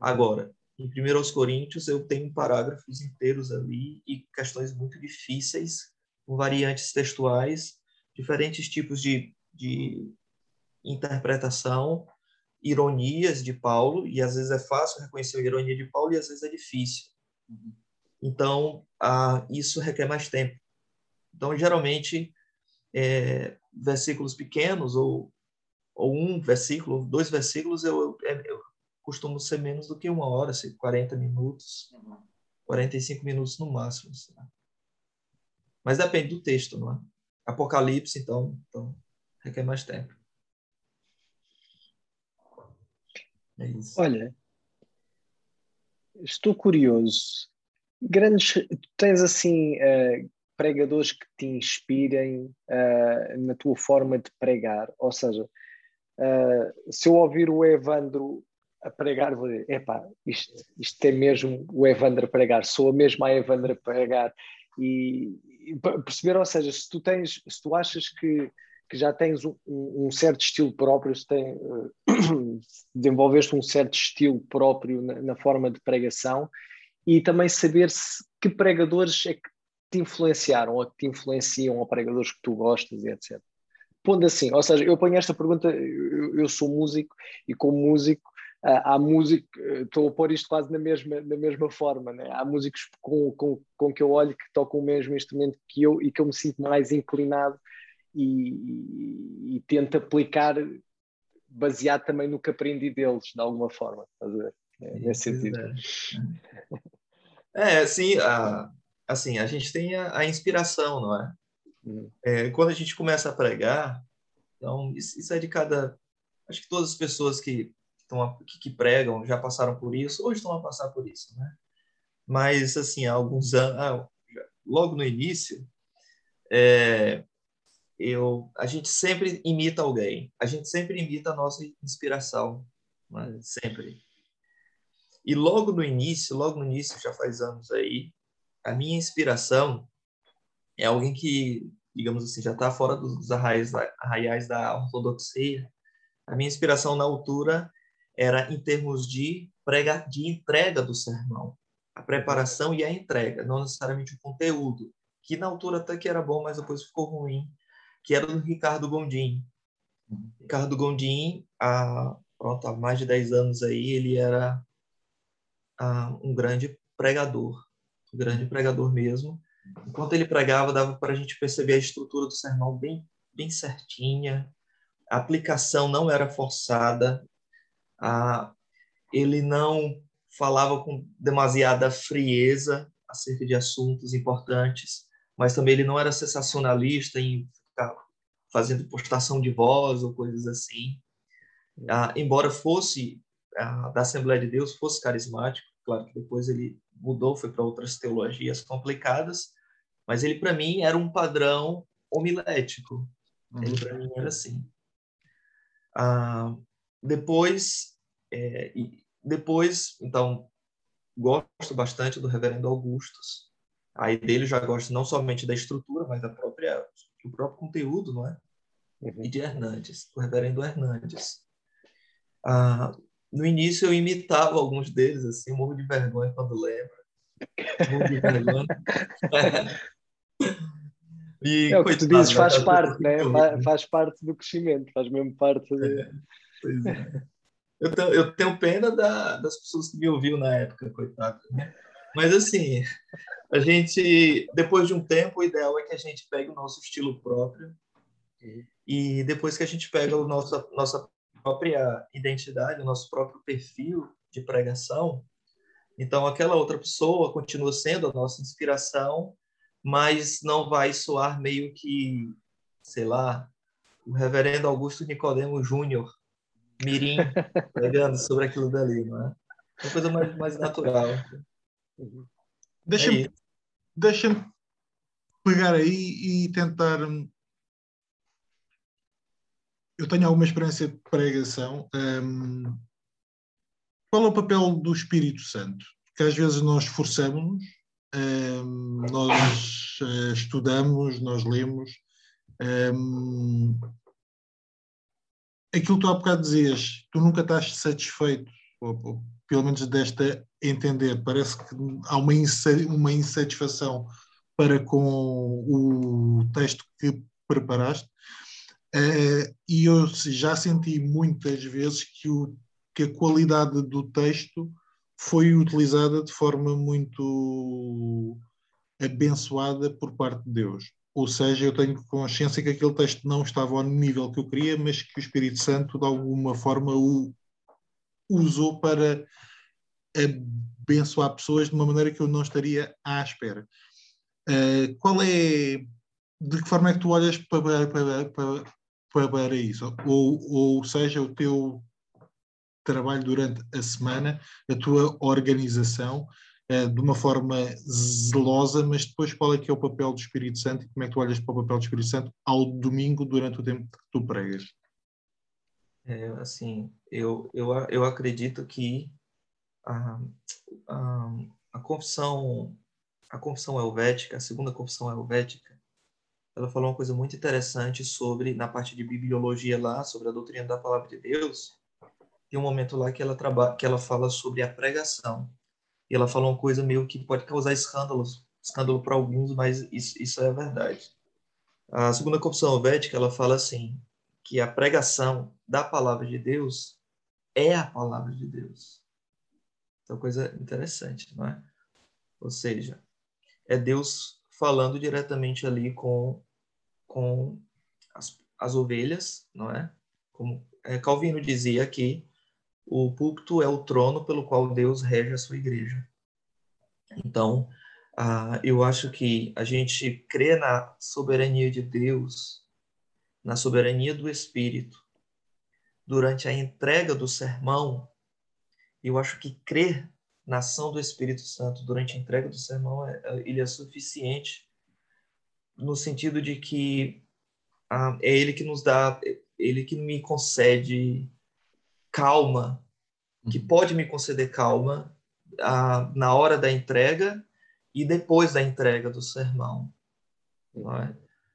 Agora, em 1 Coríntios, eu tenho parágrafos inteiros ali e questões muito difíceis, com variantes textuais, diferentes tipos de, de interpretação ironias de Paulo, e às vezes é fácil reconhecer a ironia de Paulo, e às vezes é difícil. Então, ah, isso requer mais tempo. Então, geralmente, é, versículos pequenos, ou, ou um versículo, dois versículos, eu, eu, é, eu costumo ser menos do que uma hora, assim, 40 minutos, 45 minutos no máximo. Assim. Mas depende do texto, não é? Apocalipse, então, então requer mais tempo. É Olha, estou curioso. Grandes, tens assim uh, pregadores que te inspirem uh, na tua forma de pregar? Ou seja, uh, se eu ouvir o Evandro a pregar, vou dizer, epá, isto, isto é mesmo o Evandro a pregar, sou a mesma a Evandro a pregar. E, e perceber, ou seja, se tu tens, se tu achas que que já tens um, um certo estilo próprio, se tem, uh, desenvolveste um certo estilo próprio na, na, forma de pregação e também saber se, que pregadores é que te influenciaram ou que te influenciam, ou pregadores que tu gostas e etc. Pondo assim, ou seja, eu ponho esta pergunta, eu, eu sou músico e como músico uh, há músico, uh, estou a pôr isto quase na mesma, na mesma forma, né? há músicos com, com, com que eu olho que tocam o mesmo instrumento que eu e que eu me sinto mais inclinado e, e, tento aplicar baseado também no que aprendi deles, de alguma forma, estás a ver? É, nesse sentido. É, é sim, a, assim, a gente tem a, a inspiração, não é? Hum. é? Quando a gente começa a pregar, então, isso, isso, é de cada... Acho que todas as pessoas que, estão, que, que pregam já passaram por isso, ou estão a passar por isso, né? mas assim, há alguns anos, ah, logo no início, é, eu, a gente sempre imita alguém, a gente sempre imita a nossa inspiração, né? sempre. E logo no início, logo no início, já faz anos aí, a minha inspiração é alguém que, digamos assim, já está fora dos arraiais, arraiais da ortodoxia. A minha inspiração na altura era em termos de, prega, de entrega do sermão, a preparação e a entrega, não necessariamente o conteúdo, que na altura até que era bom, mas depois ficou ruim, que era do Ricardo Gondim. Ricardo Gondim, há, pronto, há mais de 10 anos aí, ele era ah, um grande pregador, um grande pregador mesmo. Enquanto ele pregava, dava para a gente perceber a estrutura do sermão bem, bem certinha, a aplicação não era forçada, ele não falava com demasiada frieza acerca de assuntos importantes, mas também ele não era sensacionalista em ficar fazendo postação de voz ou coisas assim. Ah, embora fosse ah, da Assembleia de Deus, fosse carismático, claro que depois ele mudou, foi para outras teologias complicadas, mas ele para mim era um padrão homilético. Uhum. Ele para mim era assim. Ah, depois, é, depois, então, gosto bastante do Reverendo Augustus. Aí dele já gosto não somente da estrutura, mas da própria do próprio conteúdo, não é? Uhum. E de Hernandes, do Reverendo Hernandes. Ah, no início eu imitava alguns deles, assim, morro de vergonha quando lembro. Morro de vergonha. e, é o que tu dizes, faz parte, né? Faz, faz, parte do crescimento, faz mesmo parte. De... É, pois é. Eu tenho, eu tenho pena da, das pessoas que me ouviram na época, coitado. Né? Mas assim, a gente, depois de um tempo, o ideal é que a gente pegue o nosso estilo próprio e depois que a gente pega o nosso, nossa própria identidade, o nosso próprio perfil de pregação, então aquela outra pessoa continua sendo a nossa inspiração, mas não vai soar meio que, sei lá, o reverendo Augusto Nicodemo Júnior, mirim, pregando sobre aquilo dali, não é? Uma coisa mais, mais natural. Deixa-me é deixa pegar aí e tentar. Hum, eu tenho alguma experiência de pregação. Um, qual é o papel do Espírito Santo? Que às vezes nós esforçamos, um, nós uh, estudamos, nós lemos. Um, aquilo que tu há bocado dizias, tu nunca estás satisfeito, ou, ou, pelo menos desta entender, parece que há uma, uma insatisfação para com o texto que preparaste, uh, e eu já senti muitas vezes que, o, que a qualidade do texto foi utilizada de forma muito abençoada por parte de Deus. Ou seja, eu tenho consciência que aquele texto não estava ao nível que eu queria, mas que o Espírito Santo, de alguma forma, o usou para abençoar pessoas de uma maneira que eu não estaria à espera. Uh, qual é. De que forma é que tu olhas para, para, para, para isso? Ou, ou seja, o teu trabalho durante a semana, a tua organização, uh, de uma forma zelosa, mas depois qual é que é o papel do Espírito Santo e como é que tu olhas para o papel do Espírito Santo ao domingo durante o tempo que tu pregas? É, assim, eu, eu, eu acredito que a, a, a confissão a confissão helvética, a segunda confissão helvética, ela falou uma coisa muito interessante sobre, na parte de bibliologia lá, sobre a doutrina da palavra de Deus, tem um momento lá que ela, trabalha, que ela fala sobre a pregação. E ela fala uma coisa meio que pode causar escândalos, escândalo para alguns, mas isso, isso é verdade. A segunda confissão helvética, ela fala assim, que a pregação da palavra de Deus é a palavra de Deus. Então, coisa interessante, não é? Ou seja, é Deus falando diretamente ali com, com as, as ovelhas, não é? Como é, Calvino dizia que o púlpito é o trono pelo qual Deus rege a sua igreja. Então, ah, eu acho que a gente crê na soberania de Deus na soberania do Espírito, durante a entrega do sermão, eu acho que crer na ação do Espírito Santo durante a entrega do sermão, é, é, ele é suficiente no sentido de que ah, é ele que nos dá, é ele que me concede calma, que uhum. pode me conceder calma ah, na hora da entrega e depois da entrega do sermão. É?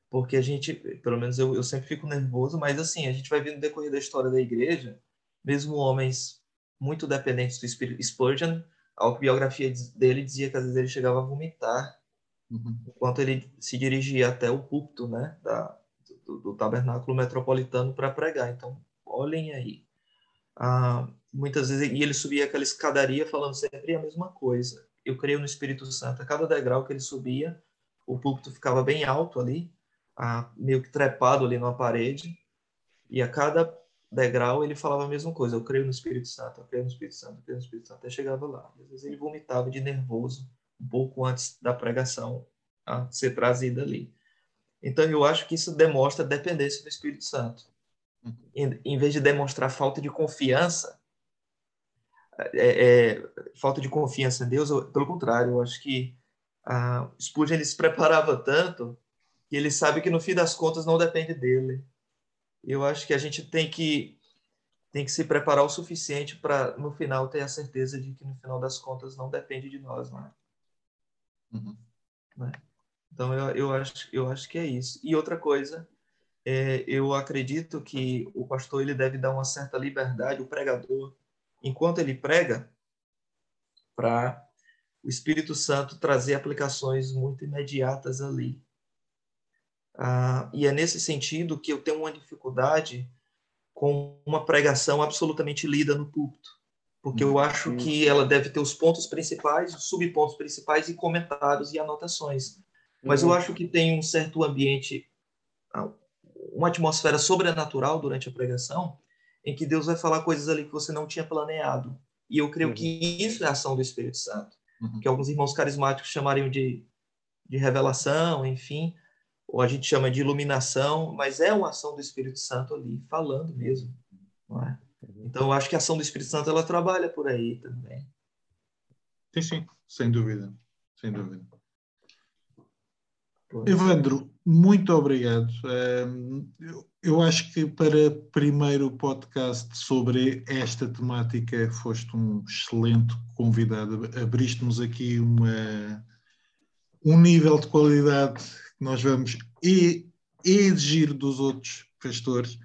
Porque a gente, pelo menos eu, eu sempre fico nervoso, mas assim, a gente vai ver no decorrer da história da igreja, mesmo homens muito dependentes do espírito Spurgeon, a autobiografia dele dizia que às vezes ele chegava a vomitar uhum. enquanto ele se dirigia até o púlpito, né, da, do, do tabernáculo metropolitano para pregar. Então, olhem aí. Ah, muitas vezes, e ele subia aquela escadaria falando sempre a mesma coisa. Eu creio no Espírito Santo. A cada degrau que ele subia, o púlpito ficava bem alto ali, ah, meio que trepado ali numa parede, e a cada degrau ele falava a mesma coisa. Eu creio no Espírito Santo, eu creio no Espírito Santo, eu creio no Espírito Santo. Até chegava lá. Às vezes ele vomitava de nervoso um pouco antes da pregação a ser trazida ali. Então eu acho que isso demonstra dependência do Espírito Santo. Em, em vez de demonstrar falta de confiança, é, é, falta de confiança em Deus, eu, pelo contrário, eu acho que a Spurgeon ele se preparava tanto que ele sabe que no fim das contas não depende dele. Eu acho que a gente tem que tem que se preparar o suficiente para no final ter a certeza de que no final das contas não depende de nós, não é? Uhum. Né? Então eu, eu acho eu acho que é isso. E outra coisa, é, eu acredito que o pastor ele deve dar uma certa liberdade, o pregador, enquanto ele prega, para o Espírito Santo trazer aplicações muito imediatas ali. Ah, e é nesse sentido que eu tenho uma dificuldade com uma pregação absolutamente lida no púlpito, porque eu acho que ela deve ter os pontos principais, os subpontos principais e comentários e anotações. Mas eu uhum. acho que tem um certo ambiente, ah, uma atmosfera sobrenatural durante a pregação, em que Deus vai falar coisas ali que você não tinha planeado. E eu creio que uhum. isso é a ação do Espírito Santo, uhum. que alguns irmãos carismáticos chamariam de, de revelação, enfim, ou a gente chama de iluminação, mas é uma ação do Espírito Santo ali, falando mesmo. É? Então, eu acho que a ação do Espírito Santo ela trabalha por aí também. Sim, sim, sem dúvida, sem dúvida. Evandro, muito obrigado. Eu acho que para primeiro podcast sobre esta temática foste um excelente convidado. Abriste-nos aqui uma, um nível de qualidade nós vamos exigir dos outros pastores.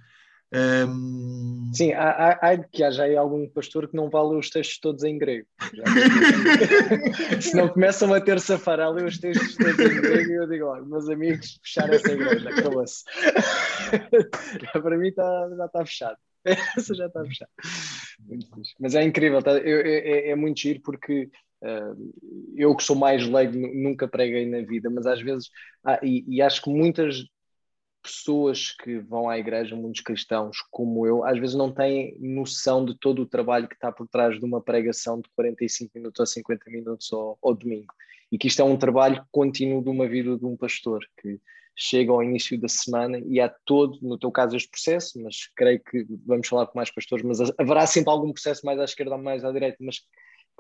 Um... Sim, há, há, há, que haja aí algum pastor que não vale os textos todos em grego. Se não começam a ter a ler os textos todos em grego, eu digo, olha, meus amigos, fechar essa igreja, acabou-se. Para mim tá, já está fechado. Essa já está fechada. Mas é incrível, tá? eu, é, é, muito giro porque eu que sou mais leigo nunca preguei na vida, mas às vezes, ah, e, acho que muitas pessoas que vão à igreja, muitos cristãos como eu, às vezes não têm noção de todo o trabalho que está por trás de uma pregação de 45 minutos ou 50 minutos ao domingo. E que isto é um trabalho contínuo de uma vida de um pastor, que chega ao início da semana e há todo, no teu caso, este processo, mas creio que vamos falar com mais pastores, mas haverá sempre algum processo mais à esquerda ou mais à direita, mas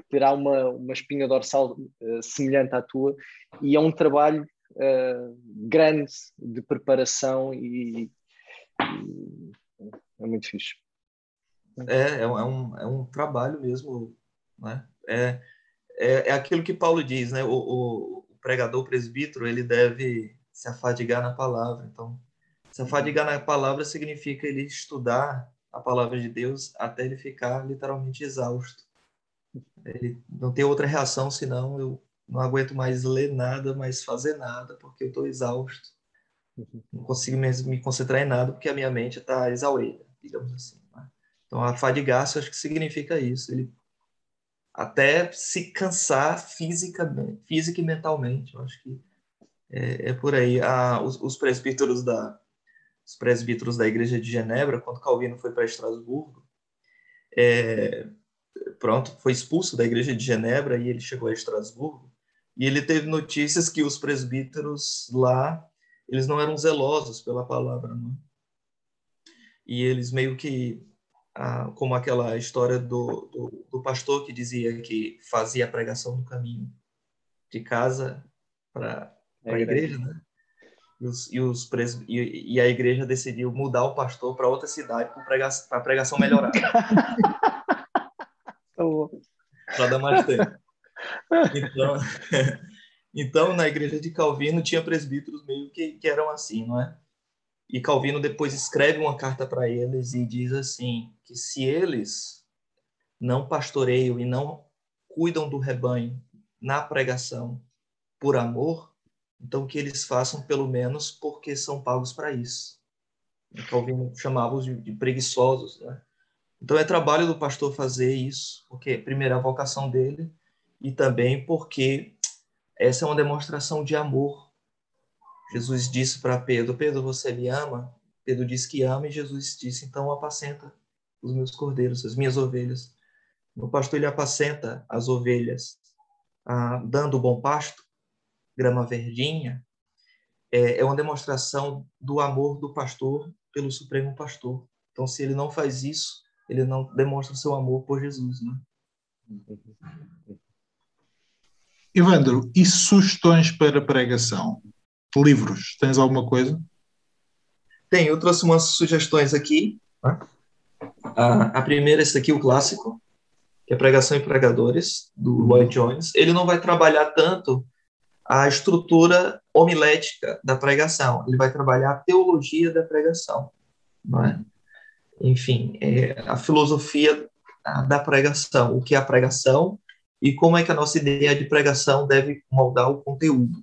terá uma, uma espinha dorsal uh, semelhante à tua, e é um trabalho uh, grande de preparação e, e, é muito fixe. É, é um, é um trabalho mesmo, né? É, é, é aquilo que Paulo diz, né? O, o, o pregador, presbítero, ele deve se afadigar na palavra. Então, se afadigar na palavra significa ele estudar a palavra de Deus até ele ficar literalmente exausto. Ele não tem outra reação senão eu não aguento mais ler nada, mais fazer nada, porque eu estou exausto. Não consigo me concentrar em nada, porque a minha mente está exaurida, digamos assim. Né? Então, afadigar-se, acho que significa isso. Ele até se cansar fisicamente, física e mentalmente. Eu acho que é, é por aí. Ah, os, os, presbíteros da os presbíteros da Igreja de Genebra, quando Calvino foi para Estrasburgo, é, pronto, foi expulso da Igreja de Genebra e ele chegou a Estrasburgo. E ele teve notícias que os presbíteros lá, eles não eram zelosos pela palavra, não? É? E eles meio que, ah, como aquela história do, do, do pastor que dizia que fazia a pregação no caminho de casa para a é igreja, né? E, os, e, os pres... e, e, a igreja decidiu mudar o pastor para outra cidade para prega... a pregação melhorar. para dar mais tempo. Então, então, na igreja de Calvino tinha presbíteros meio que, que eram assim, não é? E Calvino depois escreve uma carta para eles e diz assim: que se eles não pastoreiam e não cuidam do rebanho na pregação por amor, então que eles façam pelo menos porque são pagos para isso. Calvino chamava-os de, de, preguiçosos. Né? Então é trabalho do pastor fazer isso, porque primeiro é a vocação dele e também porque essa é uma demonstração de amor. Jesus disse para Pedro: Pedro, você me ama? Pedro disse que ama e Jesus disse: então apacenta os meus cordeiros, as minhas ovelhas. O pastor ele apacenta as ovelhas, ah, dando bom pasto, grama verdinha. É, é uma demonstração do amor do pastor pelo Supremo Pastor. Então, se ele não faz isso, ele não demonstra seu amor por Jesus, né? Evandro, e sugestões para pregação? Livros, tens alguma coisa? Tem, eu trouxe umas sugestões aqui. Tá? A, a primeira, esse aqui, o clássico, que é Pregação e Pregadores, do Lloyd Jones. Ele não vai trabalhar tanto a estrutura homilética da pregação, ele vai trabalhar a teologia da pregação. Não é? Enfim, é a filosofia da pregação, o que é a pregação e como é que a nossa ideia de pregação deve moldar o conteúdo.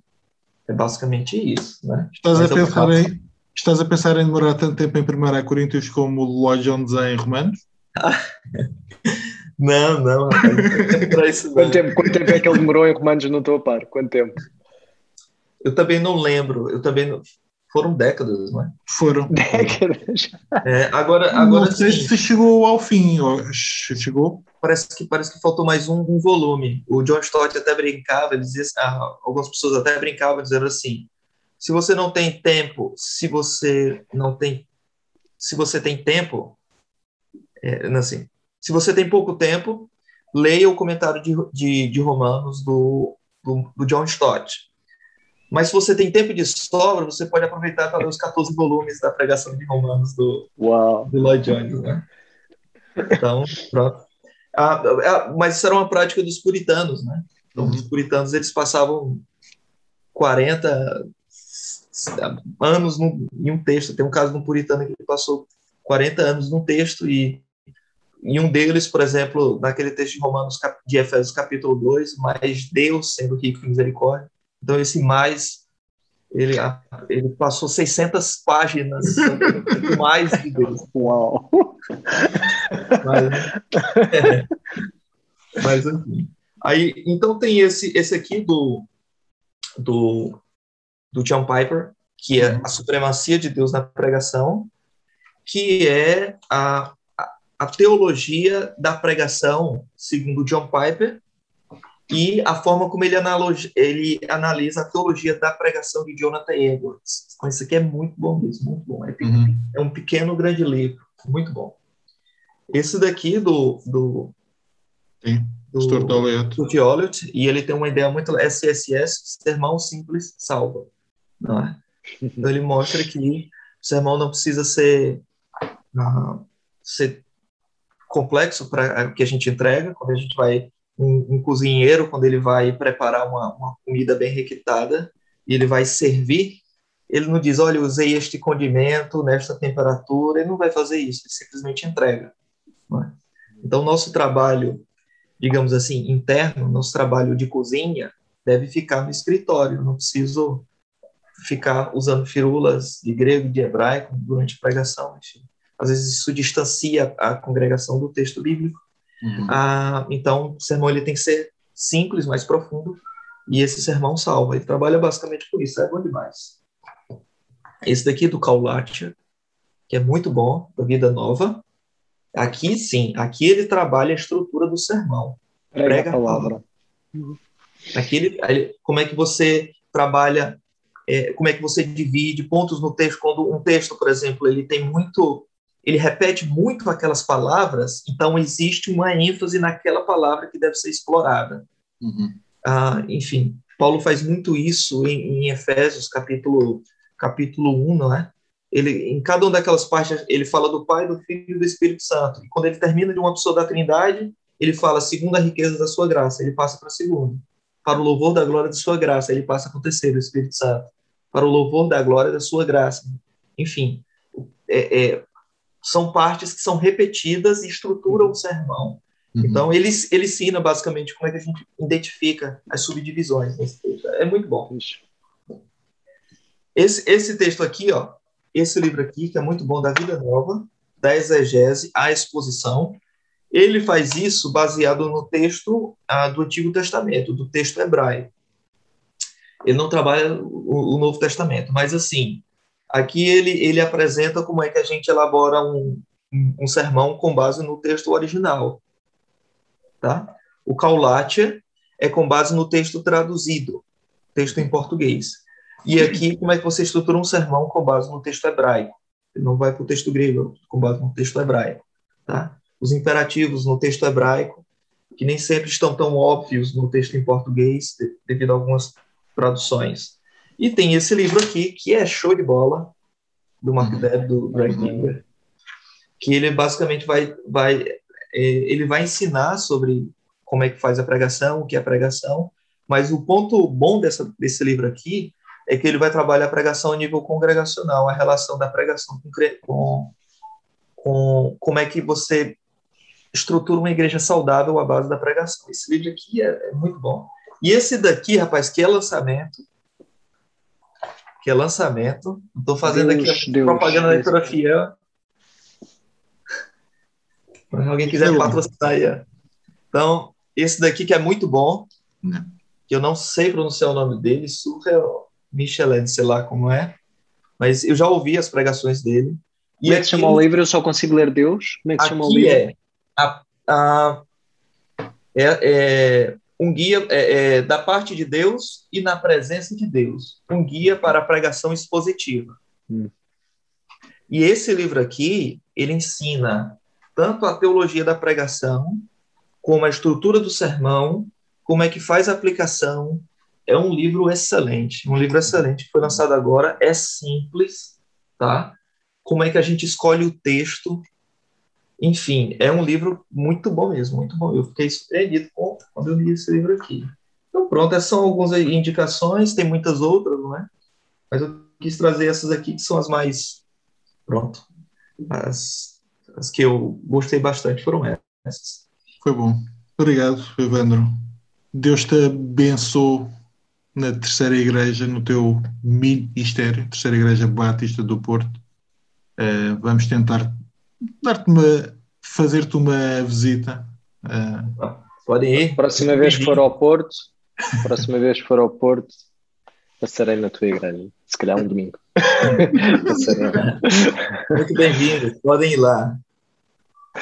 É basicamente isso. Né? Estás, a pensar em, estás a pensar em demorar tanto tempo em 1 Coríntios como o Lloyd Jones em Romanos? não, não. isso, não. Quanto, tempo, quanto tempo é que ele demorou em Romanos? Não estou a par. Quanto tempo? Eu também não lembro. Eu também não... Foram décadas, não é? Foram. Décadas. É, agora, agora não sei sim. se chegou ao fim. Chegou? Parece que, parece que faltou mais um, um volume. O John Stott até brincava, ele dizia, ah, algumas pessoas até brincavam, dizendo assim, se você não tem tempo, se você não tem, se você tem tempo, é, assim, se você tem pouco tempo, leia o comentário de, de, de Romanos do, do, do John Stott mas se você tem tempo de sobra, você pode aproveitar para ler os 14 volumes da pregação de Romanos do, Uau. do Lloyd Jones. Né? Então, pronto. Ah, ah, mas isso era uma prática dos puritanos, né? Então, os puritanos eles passavam 40 anos no, em um texto. Tem um caso de um puritano que passou 40 anos num texto e em um deles, por exemplo, naquele texto de Romanos de Efésios capítulo 2, mas Deus sendo rico em misericórdia, então, esse mais, ele, ele passou 600 páginas mais de Deus. Uau! Mas, é, mas enfim. Aí, então tem esse, esse aqui do, do, do John Piper, que é a supremacia de Deus na pregação, que é a, a, a teologia da pregação, segundo John Piper, e a forma como ele, ele analisa a teologia da pregação de Jonathan Edwards. Então, isso aqui é muito bom mesmo, muito bom. É, uhum. é um pequeno, grande livro, muito bom. Esse daqui do, do, Sim, do, do e ele tem uma ideia muito SSS, sermão simples salva, não é? Então ele mostra que o sermão não precisa ser, uh, ser complexo para que a gente entrega, quando a gente vai um, um, cozinheiro, quando ele vai preparar uma, uma comida bem requintada, e ele vai servir, ele não diz, olha, usei este condimento nesta temperatura, ele não vai fazer isso, ele simplesmente entrega. É? Então, nosso trabalho, digamos assim, interno, nosso trabalho de cozinha, deve ficar no escritório, não preciso ficar usando firulas de grego, de hebraico durante a pregação. Enfim. Às vezes isso distancia a congregação do texto bíblico, Uhum. Ah, então, o sermão ele tem que ser simples, mais profundo, e esse sermão salva. Ele trabalha basicamente com isso, é bom demais. Esse daqui é do Kaulatia, que é muito bom, da Vida Nova. Aqui, sim, aqui ele trabalha a estrutura do sermão. Prega, Prega a palavra. Uhum. Aqui ele, como é que você trabalha, é, como é que você divide pontos no texto, quando um texto, por exemplo, ele tem muito ele repete muito aquelas palavras, então existe uma ênfase naquela palavra que deve ser explorada. Uhum. Ah, enfim, Paulo faz muito isso em, em, Efésios, capítulo, capítulo 1, não é? Ele, em cada uma daquelas partes, ele fala do Pai, do Filho e do Espírito Santo. E quando ele termina de uma pessoa da Trindade, ele fala, segundo a riqueza da sua graça, ele passa para o segundo. Para o louvor da glória da sua graça, ele passa para o terceiro, o Espírito Santo. Para o louvor da glória da sua graça. Enfim, é, é, são partes que são repetidas e estruturam o sermão. Uhum. Então, ele, ele ensina basicamente como é que a gente identifica as subdivisões nesse texto. É muito bom. Esse, esse texto aqui, ó, esse livro aqui, que é muito bom, da Vida Nova, da exegese à exposição, ele faz isso baseado no texto ah, do Antigo Testamento, do texto hebraico. Ele não trabalha o, o Novo Testamento, mas assim, aqui ele, ele apresenta como é que a gente elabora um, um, um sermão com base no texto original. Tá? O Kaulatia é com base no texto traduzido, texto em português. E aqui, como é que você estrutura um sermão com base no texto hebraico? Ele não vai para o texto grego, com base no texto hebraico. Tá? os imperativos no texto hebraico, que nem sempre estão tão óbvios no texto em português, devido a algumas traduções. E tem esse livro aqui, que é show de bola, do Mark uhum. Deb, do Greg Linger, que ele basicamente vai, vai, é, ele vai ensinar sobre como é que faz a pregação, o que é pregação, mas o ponto bom dessa, desse livro aqui é que ele vai trabalhar a pregação a nível congregacional, a relação da pregação com, com, com como é que você estrutura uma igreja saudável à base da pregação. Esse livro aqui é, é muito bom. E esse daqui, rapaz, que é lançamento. Que é lançamento. Estou fazendo Deus, aqui a Deus, propaganda da editora Fiel. Se alguém quiser Deus. patrocinar aí. Então, esse daqui que é muito bom, né? que eu não sei pronunciar o nome dele, Surreal Michelin, sei lá como é, mas eu já ouvi as pregações dele. E como é que chama o livro? Eu só consigo ler Deus? Como é que chama o livro? É a, a, é, é, um guia é, é, da parte de Deus e na presença de Deus, um guia para a pregação expositiva. Hum. E esse livro aqui, ele ensina tanto a teologia da pregação, como a estrutura do sermão, como é que faz a aplicação. É um livro excelente, um livro excelente que foi lançado agora, é simples, tá? Como é que a gente escolhe o texto, enfim, é um livro muito bom mesmo, muito bom. Eu fiquei surpreendido quando eu li esse livro aqui. Então, pronto, essas são algumas indicações, tem muitas outras, não é? Mas eu quis trazer essas aqui, que são as mais. Pronto. As, as que eu gostei bastante foram essas. Foi bom. Obrigado, Evandro. Deus te abençoe na terceira igreja, no teu ministério, terceira igreja batista do Porto. Uh, vamos tentar dar-te uma, fazer-te uma visita. Uh, Podem ir. Próxima vez que for ao Porto, próxima vez que for ao Porto, passarei na tua igreja. Se calhar um domingo. muito bem-vindos. Podem ir lá.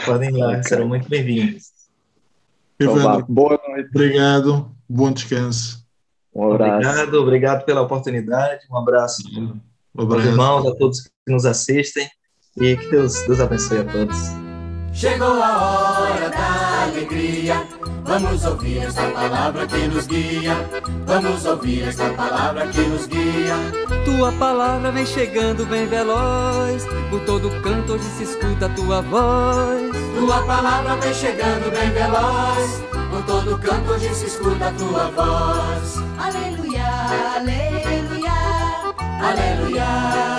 Podem ir lá, okay. serão muito bem-vindos. Evandro, boa noite. Obrigado. Bom descanso. Um abraço. Obrigado, obrigado pela oportunidade. Um abraço. Um abraço. aos irmãos, a todos que nos assistem. E que Deus, Deus abençoe a todos. Chegou a hora da alegria. Vamos ouvir esta palavra que nos guia. Vamos ouvir esta palavra que nos guia. Tua palavra vem chegando bem veloz. Por todo canto hoje se escuta a tua voz. Tua palavra vem chegando bem veloz. Por todo canto hoje se escuta a tua voz. Aleluia, aleluia, aleluia.